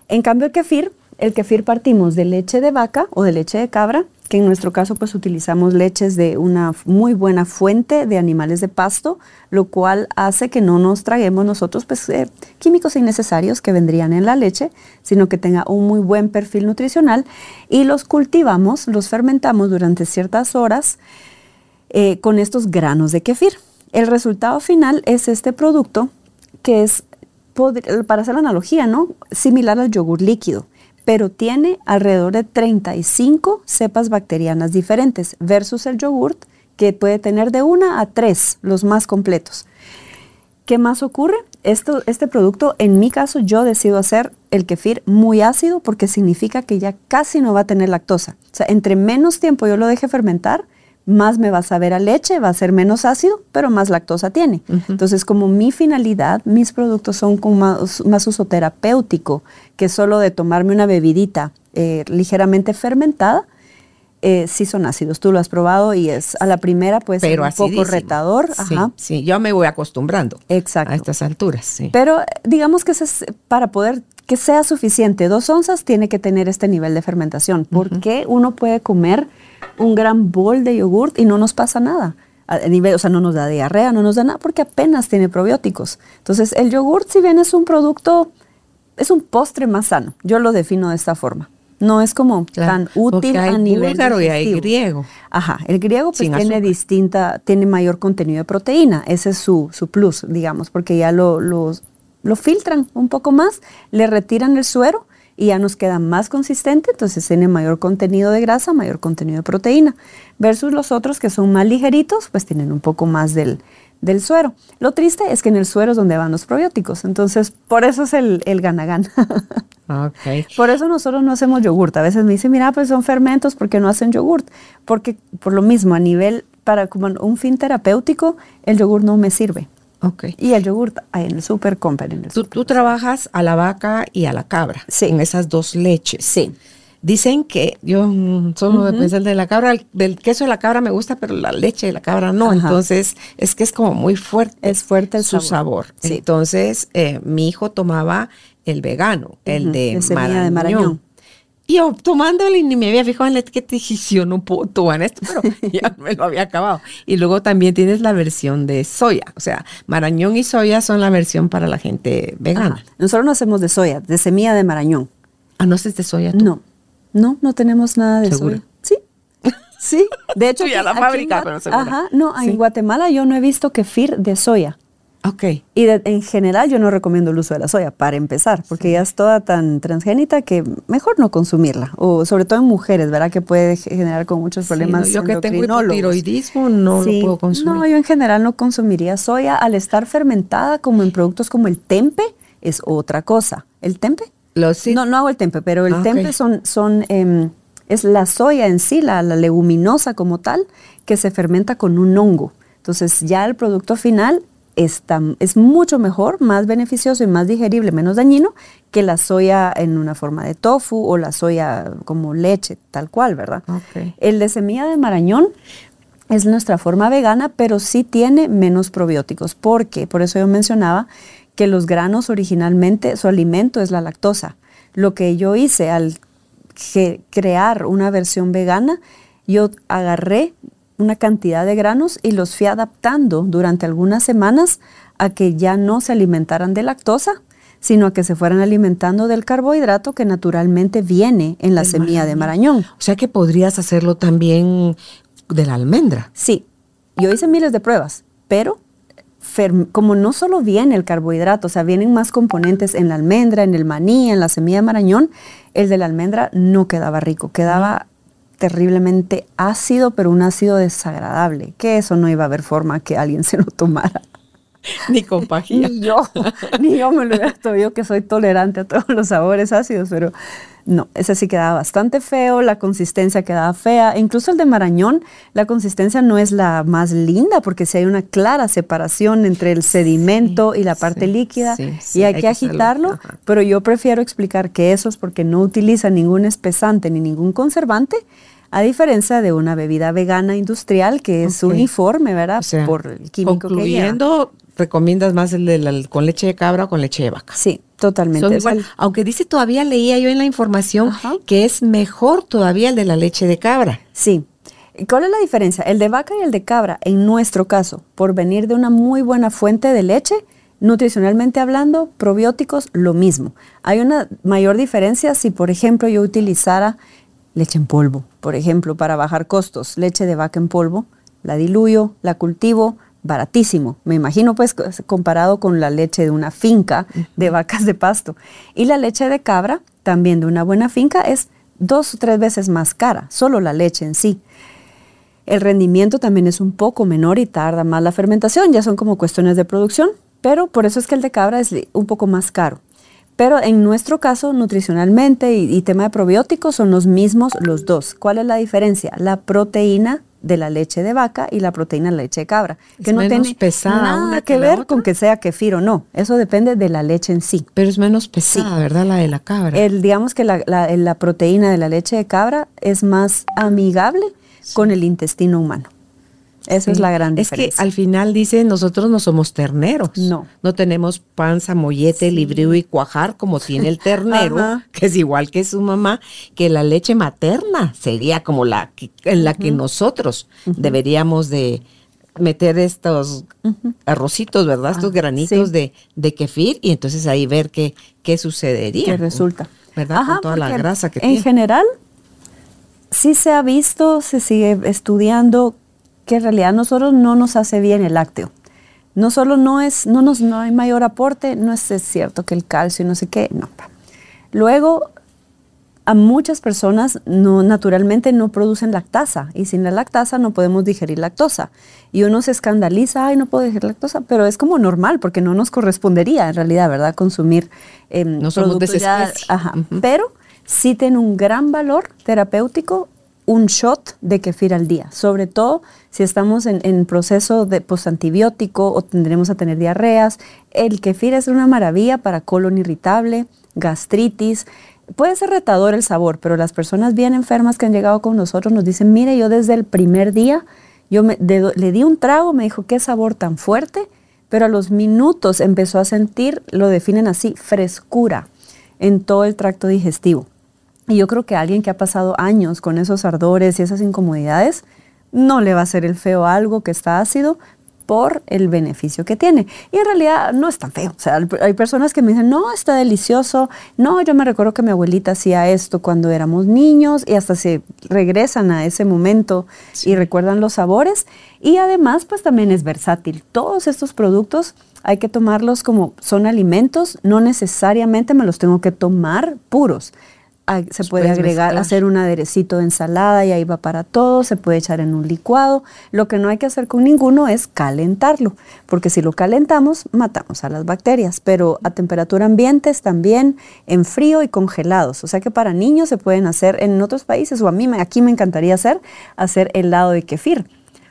[SPEAKER 3] En cambio, el kefir, el kefir partimos de leche de vaca o de leche de cabra, que en nuestro caso pues utilizamos leches de una muy buena fuente de animales de pasto, lo cual hace que no nos traguemos nosotros pues eh, químicos innecesarios que vendrían en la leche, sino que tenga un muy buen perfil nutricional y los cultivamos, los fermentamos durante ciertas horas eh, con estos granos de kefir. El resultado final es este producto que es, para hacer la analogía, ¿no? Similar al yogur líquido pero tiene alrededor de 35 cepas bacterianas diferentes versus el yogurt que puede tener de una a tres, los más completos. ¿Qué más ocurre? Este producto, en mi caso, yo decido hacer el kefir muy ácido porque significa que ya casi no va a tener lactosa. O sea, entre menos tiempo yo lo deje fermentar, más me va a saber a leche, va a ser menos ácido, pero más lactosa tiene. Entonces, como mi finalidad, mis productos son como más, más uso terapéutico que solo de tomarme una bebidita eh, ligeramente fermentada, eh, sí son ácidos. Tú lo has probado y es a la primera pues
[SPEAKER 2] Pero
[SPEAKER 3] un poco retador.
[SPEAKER 2] Sí, sí, yo me voy acostumbrando
[SPEAKER 3] Exacto.
[SPEAKER 2] a estas alturas. Sí.
[SPEAKER 3] Pero digamos que es para poder que sea suficiente, dos onzas tiene que tener este nivel de fermentación, porque uno puede comer un gran bol de yogurt y no nos pasa nada. A nivel, o sea, no nos da diarrea, no nos da nada porque apenas tiene probióticos. Entonces, el yogurt, si bien es un producto, es un postre más sano. Yo lo defino de esta forma. No es como tan útil
[SPEAKER 2] a
[SPEAKER 3] nivel
[SPEAKER 2] búlgaro y hay griego.
[SPEAKER 3] Ajá, el griego pues tiene distinta, tiene mayor contenido de proteína. Ese es su, su plus, digamos, porque ya lo, lo, lo filtran un poco más, le retiran el suero y ya nos queda más consistente, entonces tiene mayor contenido de grasa, mayor contenido de proteína, versus los otros que son más ligeritos, pues tienen un poco más del, del suero. Lo triste es que en el suero es donde van los probióticos, entonces por eso es el, el gana-gana.
[SPEAKER 2] Okay.
[SPEAKER 3] Por eso nosotros no hacemos yogurt. A veces me dicen, mira, pues son fermentos, ¿por qué no hacen yogurt? Porque por lo mismo, a nivel, para como un fin terapéutico, el yogur no me sirve.
[SPEAKER 2] Okay.
[SPEAKER 3] Y el yogur hay en el súper, compren en el
[SPEAKER 2] tú, tú trabajas a la vaca y a la cabra.
[SPEAKER 3] Sí.
[SPEAKER 2] En esas dos leches.
[SPEAKER 3] Sí.
[SPEAKER 2] Dicen que yo solo de pensar de la cabra, el, del queso de la cabra me gusta, pero la leche de la cabra no.
[SPEAKER 3] Ajá.
[SPEAKER 2] Entonces, es que es como muy fuerte.
[SPEAKER 3] Es fuerte el
[SPEAKER 2] su
[SPEAKER 3] sabor.
[SPEAKER 2] sabor.
[SPEAKER 3] Sí.
[SPEAKER 2] Entonces, eh, mi hijo tomaba el vegano, el de,
[SPEAKER 3] de
[SPEAKER 2] marañón.
[SPEAKER 3] de marañón.
[SPEAKER 2] Y yo tomándole y ni me había fijado en la etiqueta y dije, yo no puedo tomar esto, pero ya me lo había acabado. Y luego también tienes la versión de soya. O sea, marañón y soya son la versión para la gente vegana.
[SPEAKER 3] Nosotros no hacemos de soya, de semilla de marañón.
[SPEAKER 2] Ah, no es de soya tú.
[SPEAKER 3] No, no, no tenemos nada de
[SPEAKER 2] ¿Segura?
[SPEAKER 3] soya. Sí, sí. De hecho,
[SPEAKER 2] Fui a
[SPEAKER 3] aquí-
[SPEAKER 2] la fábrica, pero segura.
[SPEAKER 3] Ajá, no,
[SPEAKER 2] Sí.
[SPEAKER 3] en Guatemala yo no he visto kefir de soya.
[SPEAKER 2] Ok.
[SPEAKER 3] Y de- en general yo no recomiendo el uso de la soya, para empezar, porque ya es toda tan transgénita que mejor no consumirla. O sobre todo en mujeres, ¿verdad? Que puede generar con muchos problemas
[SPEAKER 2] Sí, no, yo que tengo hipotiroidismo no
[SPEAKER 3] Sí,
[SPEAKER 2] lo puedo consumir.
[SPEAKER 3] No, yo en general no consumiría soya. Al estar fermentada como en productos como el tempe, es otra cosa. ¿El tempe?
[SPEAKER 2] Lo sí.
[SPEAKER 3] No, no hago el tempe, pero el
[SPEAKER 2] Ah,
[SPEAKER 3] tempe son, son em, es la soya en sí, la, la leguminosa como tal, que se fermenta con un hongo. Entonces ya el producto final está, es mucho mejor, más beneficioso y más digerible, menos dañino que la soya en una forma de tofu o la soya como leche, tal cual, ¿verdad?
[SPEAKER 2] Ok.
[SPEAKER 3] El de semilla de marañón es nuestra forma vegana, pero sí tiene menos probióticos. porque Por eso yo mencionaba que los granos originalmente, su alimento es la lactosa. Lo que yo hice al crear una versión vegana, yo agarré una cantidad de granos y los fui adaptando durante algunas semanas a que ya no se alimentaran de lactosa, sino a que se fueran alimentando del carbohidrato que naturalmente viene en la semilla de
[SPEAKER 2] marañón. O sea que podrías hacerlo también de la almendra.
[SPEAKER 3] Sí, yo hice miles de pruebas, pero como no solo viene el carbohidrato, o sea, vienen más componentes en la almendra, en el maní, en la semilla de marañón, el de la almendra no quedaba rico, quedaba terriblemente ácido, pero un ácido desagradable, que eso no iba a haber forma que alguien se lo tomara.
[SPEAKER 2] Ni con pajilla.
[SPEAKER 3] Ni yo, ni yo me lo hubiera tomado, yo que soy tolerante a todos los sabores ácidos, pero no, ese sí quedaba bastante feo, la consistencia quedaba fea, incluso el de marañón, la consistencia no es la más linda porque si hay una clara separación entre el sedimento y la parte
[SPEAKER 2] sí,
[SPEAKER 3] líquida y hay,
[SPEAKER 2] hay
[SPEAKER 3] que agitarlo,
[SPEAKER 2] ajá.
[SPEAKER 3] pero yo prefiero explicar que eso es porque no utiliza ningún espesante ni ningún conservante A diferencia de una bebida vegana industrial que es uniforme, ¿verdad?
[SPEAKER 2] Por el químico concluyendo, recomiendas más el de con leche de cabra o con leche de vaca.
[SPEAKER 3] Sí, totalmente.
[SPEAKER 2] aunque dice todavía leía yo en la información que es mejor todavía el de la leche de cabra.
[SPEAKER 3] Sí. ¿Cuál es la diferencia? El de vaca y el de cabra, en nuestro caso, por venir de una muy buena fuente de leche, nutricionalmente hablando, probióticos, lo mismo. Hay una mayor diferencia si, por ejemplo, yo utilizara leche en polvo, por ejemplo, para bajar costos, leche de vaca en polvo, la diluyo, la cultivo, baratísimo, me imagino pues comparado con la leche de una finca de vacas de pasto. Y la leche de cabra, también de una buena finca, es dos o tres veces más cara, solo la leche en sí. El rendimiento también es un poco menor y tarda más la fermentación, ya son como cuestiones de producción, pero por eso es que el de cabra es un poco más caro. Pero en nuestro caso, nutricionalmente y, y, tema de probióticos son los mismos los dos. ¿Cuál es la diferencia? La proteína de la leche de vaca y la proteína de la leche de cabra,
[SPEAKER 2] que no tiene
[SPEAKER 3] nada que, ver con que sea kefir o no. Eso depende de la leche en sí.
[SPEAKER 2] Pero es menos pesada, ¿verdad? La de la cabra.
[SPEAKER 3] El, digamos que la, la, proteína de la leche de cabra es más amigable con el intestino humano. Esa es la gran diferencia.
[SPEAKER 2] Es que al final dice, nosotros no somos terneros.
[SPEAKER 3] No.
[SPEAKER 2] No tenemos panza, mollete, librío y cuajar como tiene el ternero, que es igual que su mamá, que la leche materna sería como la en la que nosotros deberíamos de meter estos arrocitos, ¿verdad? estos ah, granitos de, de kefir y entonces ahí ver qué, qué sucedería.
[SPEAKER 3] ¿Qué resulta?
[SPEAKER 2] ¿Verdad? Con toda la grasa que
[SPEAKER 3] en
[SPEAKER 2] En
[SPEAKER 3] general, sí se ha visto, se sigue estudiando que en realidad a nosotros no nos hace bien el lácteo. No solo no es, no nos, no hay mayor aporte, no es, cierto que el calcio y no sé qué, no. Luego, a muchas personas no, naturalmente no producen lactasa y sin la lactasa no podemos digerir lactosa. Y uno se escandaliza, ay, no puedo digerir lactosa, pero es como normal porque no nos correspondería en realidad, ¿verdad? Consumir
[SPEAKER 2] eh, no somos de
[SPEAKER 3] Ajá. Pero sí tiene un gran valor terapéutico un shot de kefir al día, sobre todo si estamos en, proceso de postantibiótico o tendremos a tener diarreas. El kefir es una maravilla para colon irritable, gastritis. Puede ser retador el sabor, pero las personas bien enfermas que han llegado con nosotros nos dicen, mire, yo desde el primer día, yo le di un trago, me dijo, qué sabor tan fuerte, pero a los minutos empezó a sentir, lo definen así, frescura en todo el tracto digestivo. Y yo creo que alguien que ha pasado años con esos ardores y esas incomodidades, no le va a hacer el feo algo que está ácido por el beneficio que tiene. Y en realidad no es tan feo. O sea, hay personas que me dicen, no, está delicioso. No, yo me recuerdo que mi abuelita hacía esto cuando éramos niños y hasta se regresan a ese momento y recuerdan los sabores. Y además, pues también es versátil. Todos estos productos hay que tomarlos como son alimentos, no necesariamente me los tengo que tomar puros se puede agregar, hacer un aderecito de ensalada y ahí va para todo, se puede echar en un licuado. Lo que no hay que hacer con ninguno es calentarlo, porque si lo calentamos, matamos a las bacterias, pero a temperatura ambiente también en frío y congelados. O sea que para niños se pueden hacer en otros países, o a mí aquí me encantaría hacer, hacer helado de kefir.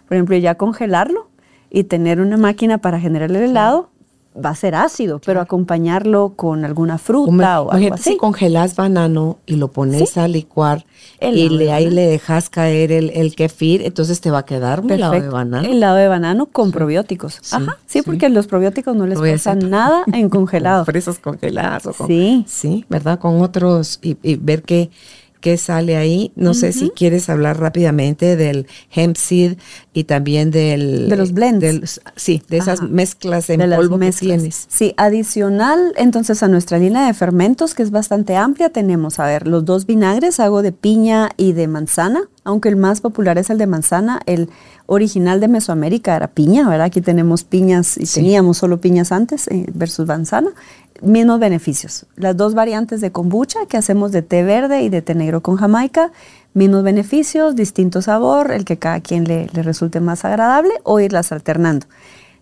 [SPEAKER 3] Por ejemplo, ya congelarlo y tener una máquina para generar el helado va a ser ácido, pero acompañarlo con alguna fruta o algo así.
[SPEAKER 2] si congelas banano y lo pones a licuar y le, ahí le dejas caer el, el, kefir, entonces te va a quedar un helado de banano.
[SPEAKER 3] Helado de banano con probióticos. Ajá, sí, porque los probióticos no les pasa nada en congelado.
[SPEAKER 2] Fresas congeladas o con, sí. sí, ¿verdad? Con otros y, y ver qué que sale ahí. No sé si quieres hablar rápidamente del hemp seed y también del...
[SPEAKER 3] De los blends.
[SPEAKER 2] sí, de esas mezclas en polvo que tienes.
[SPEAKER 3] Sí, adicional entonces a nuestra línea de fermentos, que es bastante amplia, tenemos, a ver, los dos vinagres, hago de piña y de manzana, aunque el más popular es el de manzana, el original de Mesoamérica era piña, ¿verdad? Aquí tenemos piñas y teníamos solo piñas antes eh, versus manzana mismos beneficios. Las dos variantes de kombucha que hacemos de té verde y de té negro con jamaica, mismos beneficios, distinto sabor, el que cada quien le, resulte más agradable o irlas alternando.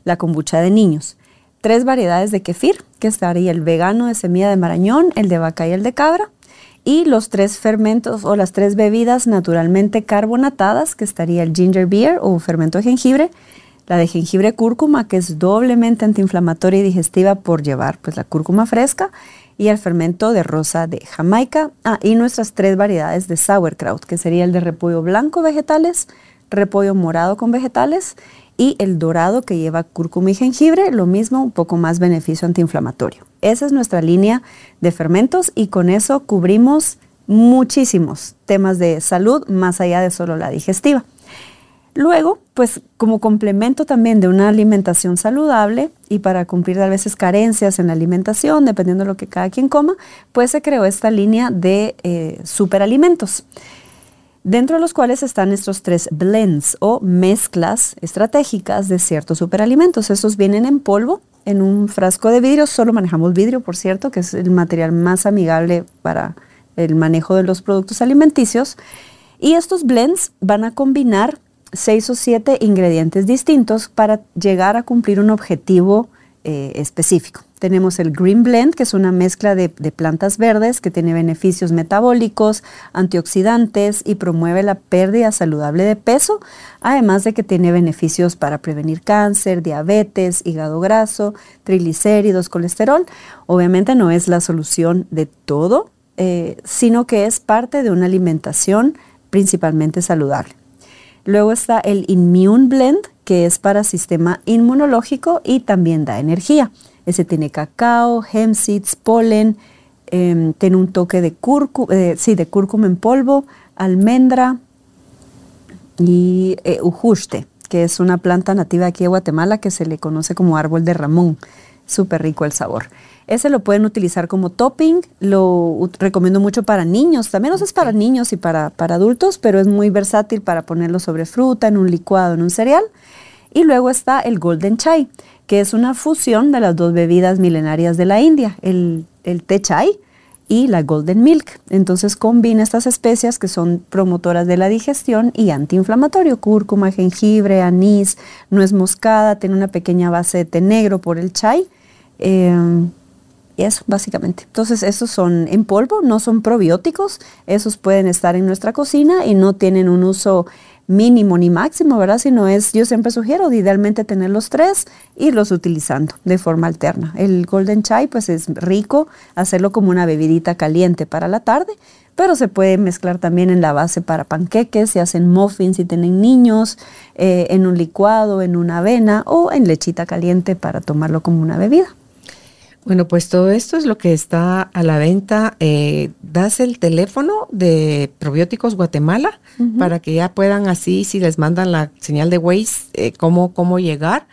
[SPEAKER 3] La kombucha de niños. Tres variedades de kefir, que estaría el vegano de semilla de marañón, el de vaca y el de cabra. Y los tres fermentos o las tres bebidas naturalmente carbonatadas, que estaría el ginger beer o fermento de jengibre, la de jengibre cúrcuma, que es doblemente antiinflamatoria y digestiva por llevar pues, la cúrcuma fresca, y el fermento de rosa de Jamaica. Ah, y nuestras tres variedades de sauerkraut, que sería el de repollo blanco vegetales, repollo morado con vegetales y el dorado que lleva cúrcuma y jengibre, lo mismo, un poco más beneficio antiinflamatorio. Esa es nuestra línea de fermentos y con eso cubrimos muchísimos temas de salud más allá de solo la digestiva. Luego, pues como complemento también de una alimentación saludable y para cumplir a veces carencias en la alimentación, dependiendo de lo que cada quien coma, pues se creó esta línea de eh, superalimentos dentro de los cuales están estos tres blends o mezclas estratégicas de ciertos superalimentos. Estos vienen en polvo, en un frasco de vidrio, solo manejamos vidrio, por cierto, que es el material más amigable para el manejo de los productos alimenticios. Y estos blends van a combinar seis o siete ingredientes distintos para llegar a cumplir un objetivo eh, específico. Tenemos el Green Blend, que es una mezcla de, plantas verdes que tiene beneficios metabólicos, antioxidantes y promueve la pérdida saludable de peso, además de que tiene beneficios para prevenir cáncer, diabetes, hígado graso, triglicéridos, colesterol. Obviamente no es la solución de todo, eh, sino que es parte de una alimentación principalmente saludable. Luego está el Immune Blend, que es para sistema inmunológico y también da energía. Ese tiene cacao, hemp seeds, polen, em, tiene un toque de cúrcuma, eh, sí, de cúrcuma en polvo, almendra y eh, que es una planta nativa aquí de Guatemala que se le conoce como árbol de Ramón. Súper rico el sabor. Ese lo pueden utilizar como topping, lo recomiendo mucho para niños, también es para niños y para, para adultos, pero es muy versátil para ponerlo sobre fruta, en un licuado, en un cereal. Y luego está el Golden Chai, que es una fusión de las dos bebidas milenarias de la India, el, el té chai y la golden milk. Entonces combina estas especias que son promotoras de la digestión y antiinflamatorio, cúrcuma, jengibre, anís, nuez moscada, tiene una pequeña base de té negro por el chai. Em, y eso, básicamente. Entonces, esos son en polvo, no son probióticos, esos pueden estar en nuestra cocina y no tienen un uso mínimo ni máximo, ¿verdad? Sino es, yo siempre sugiero idealmente tener los tres, irlos utilizando de forma alterna. El golden chai pues es rico, hacerlo como una bebidita caliente para la tarde, pero se puede mezclar también en la base para panqueques, se hacen muffins si tienen niños, eh, en un licuado, en una avena o en lechita caliente para tomarlo como una bebida.
[SPEAKER 2] Bueno, pues todo esto es lo que está a la venta. Eh, das el teléfono de Probióticos Guatemala para que ya puedan así, si les mandan la señal de Waze, eh, cómo, cómo llegar.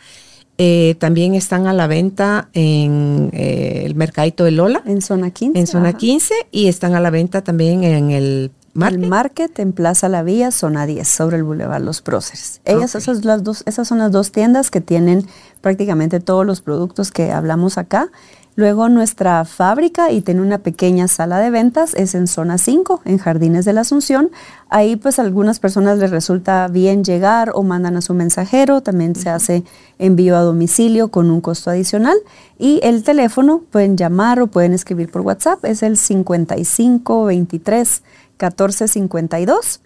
[SPEAKER 2] Eh, también están a la venta en el Mercadito de Lola.
[SPEAKER 3] En zona 15.
[SPEAKER 2] En zona 15 y están a la venta también en el
[SPEAKER 3] Market. El Market en Plaza La Vía, zona 10, sobre el Boulevard Los Próceres. Ellas, esas, las dos, esas son las dos tiendas que tienen prácticamente todos los productos que hablamos acá. Luego nuestra fábrica y tiene una pequeña sala de ventas, es en zona 5, en Jardines de la Asunción. Ahí pues a algunas personas les resulta bien llegar o mandan a su mensajero, también se hace envío a domicilio con un costo adicional. Y el teléfono pueden llamar o pueden escribir por WhatsApp, es el 55 23 14 52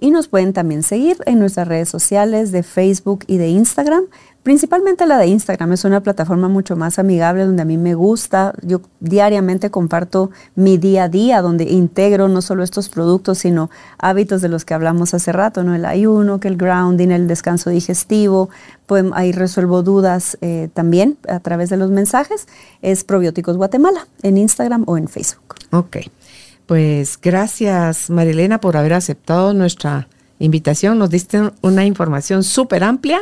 [SPEAKER 3] y nos pueden también seguir en nuestras redes sociales de Facebook y de Instagram. Principalmente la de Instagram es una plataforma mucho más amigable donde a mí me gusta. Yo diariamente comparto mi día a día donde integro no solo estos productos, sino hábitos de los que hablamos hace rato, ¿no? El ayuno, que el grounding, el descanso digestivo. Pues ahí resuelvo dudas eh, también a través de los mensajes. Es Probióticos Guatemala en Instagram o en Facebook.
[SPEAKER 2] Ok. Pues gracias, Marilena, por haber aceptado nuestra invitación. Nos diste una información súper amplia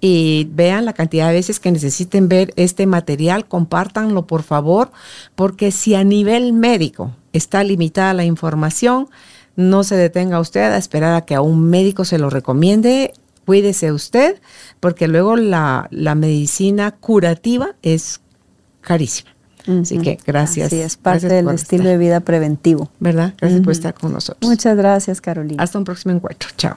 [SPEAKER 2] y vean la cantidad de veces que necesiten ver este material, compártanlo por favor, porque si a nivel médico está limitada la información, no se detenga usted a esperar a que a un médico se lo recomiende. Cuídese usted, porque luego la, la medicina curativa es carísima. Así que gracias.
[SPEAKER 3] Sí, es parte del estilo de vida preventivo.
[SPEAKER 2] ¿Verdad? Gracias por estar con nosotros.
[SPEAKER 3] Muchas gracias, Carolina.
[SPEAKER 2] Hasta un próximo encuentro. Chao.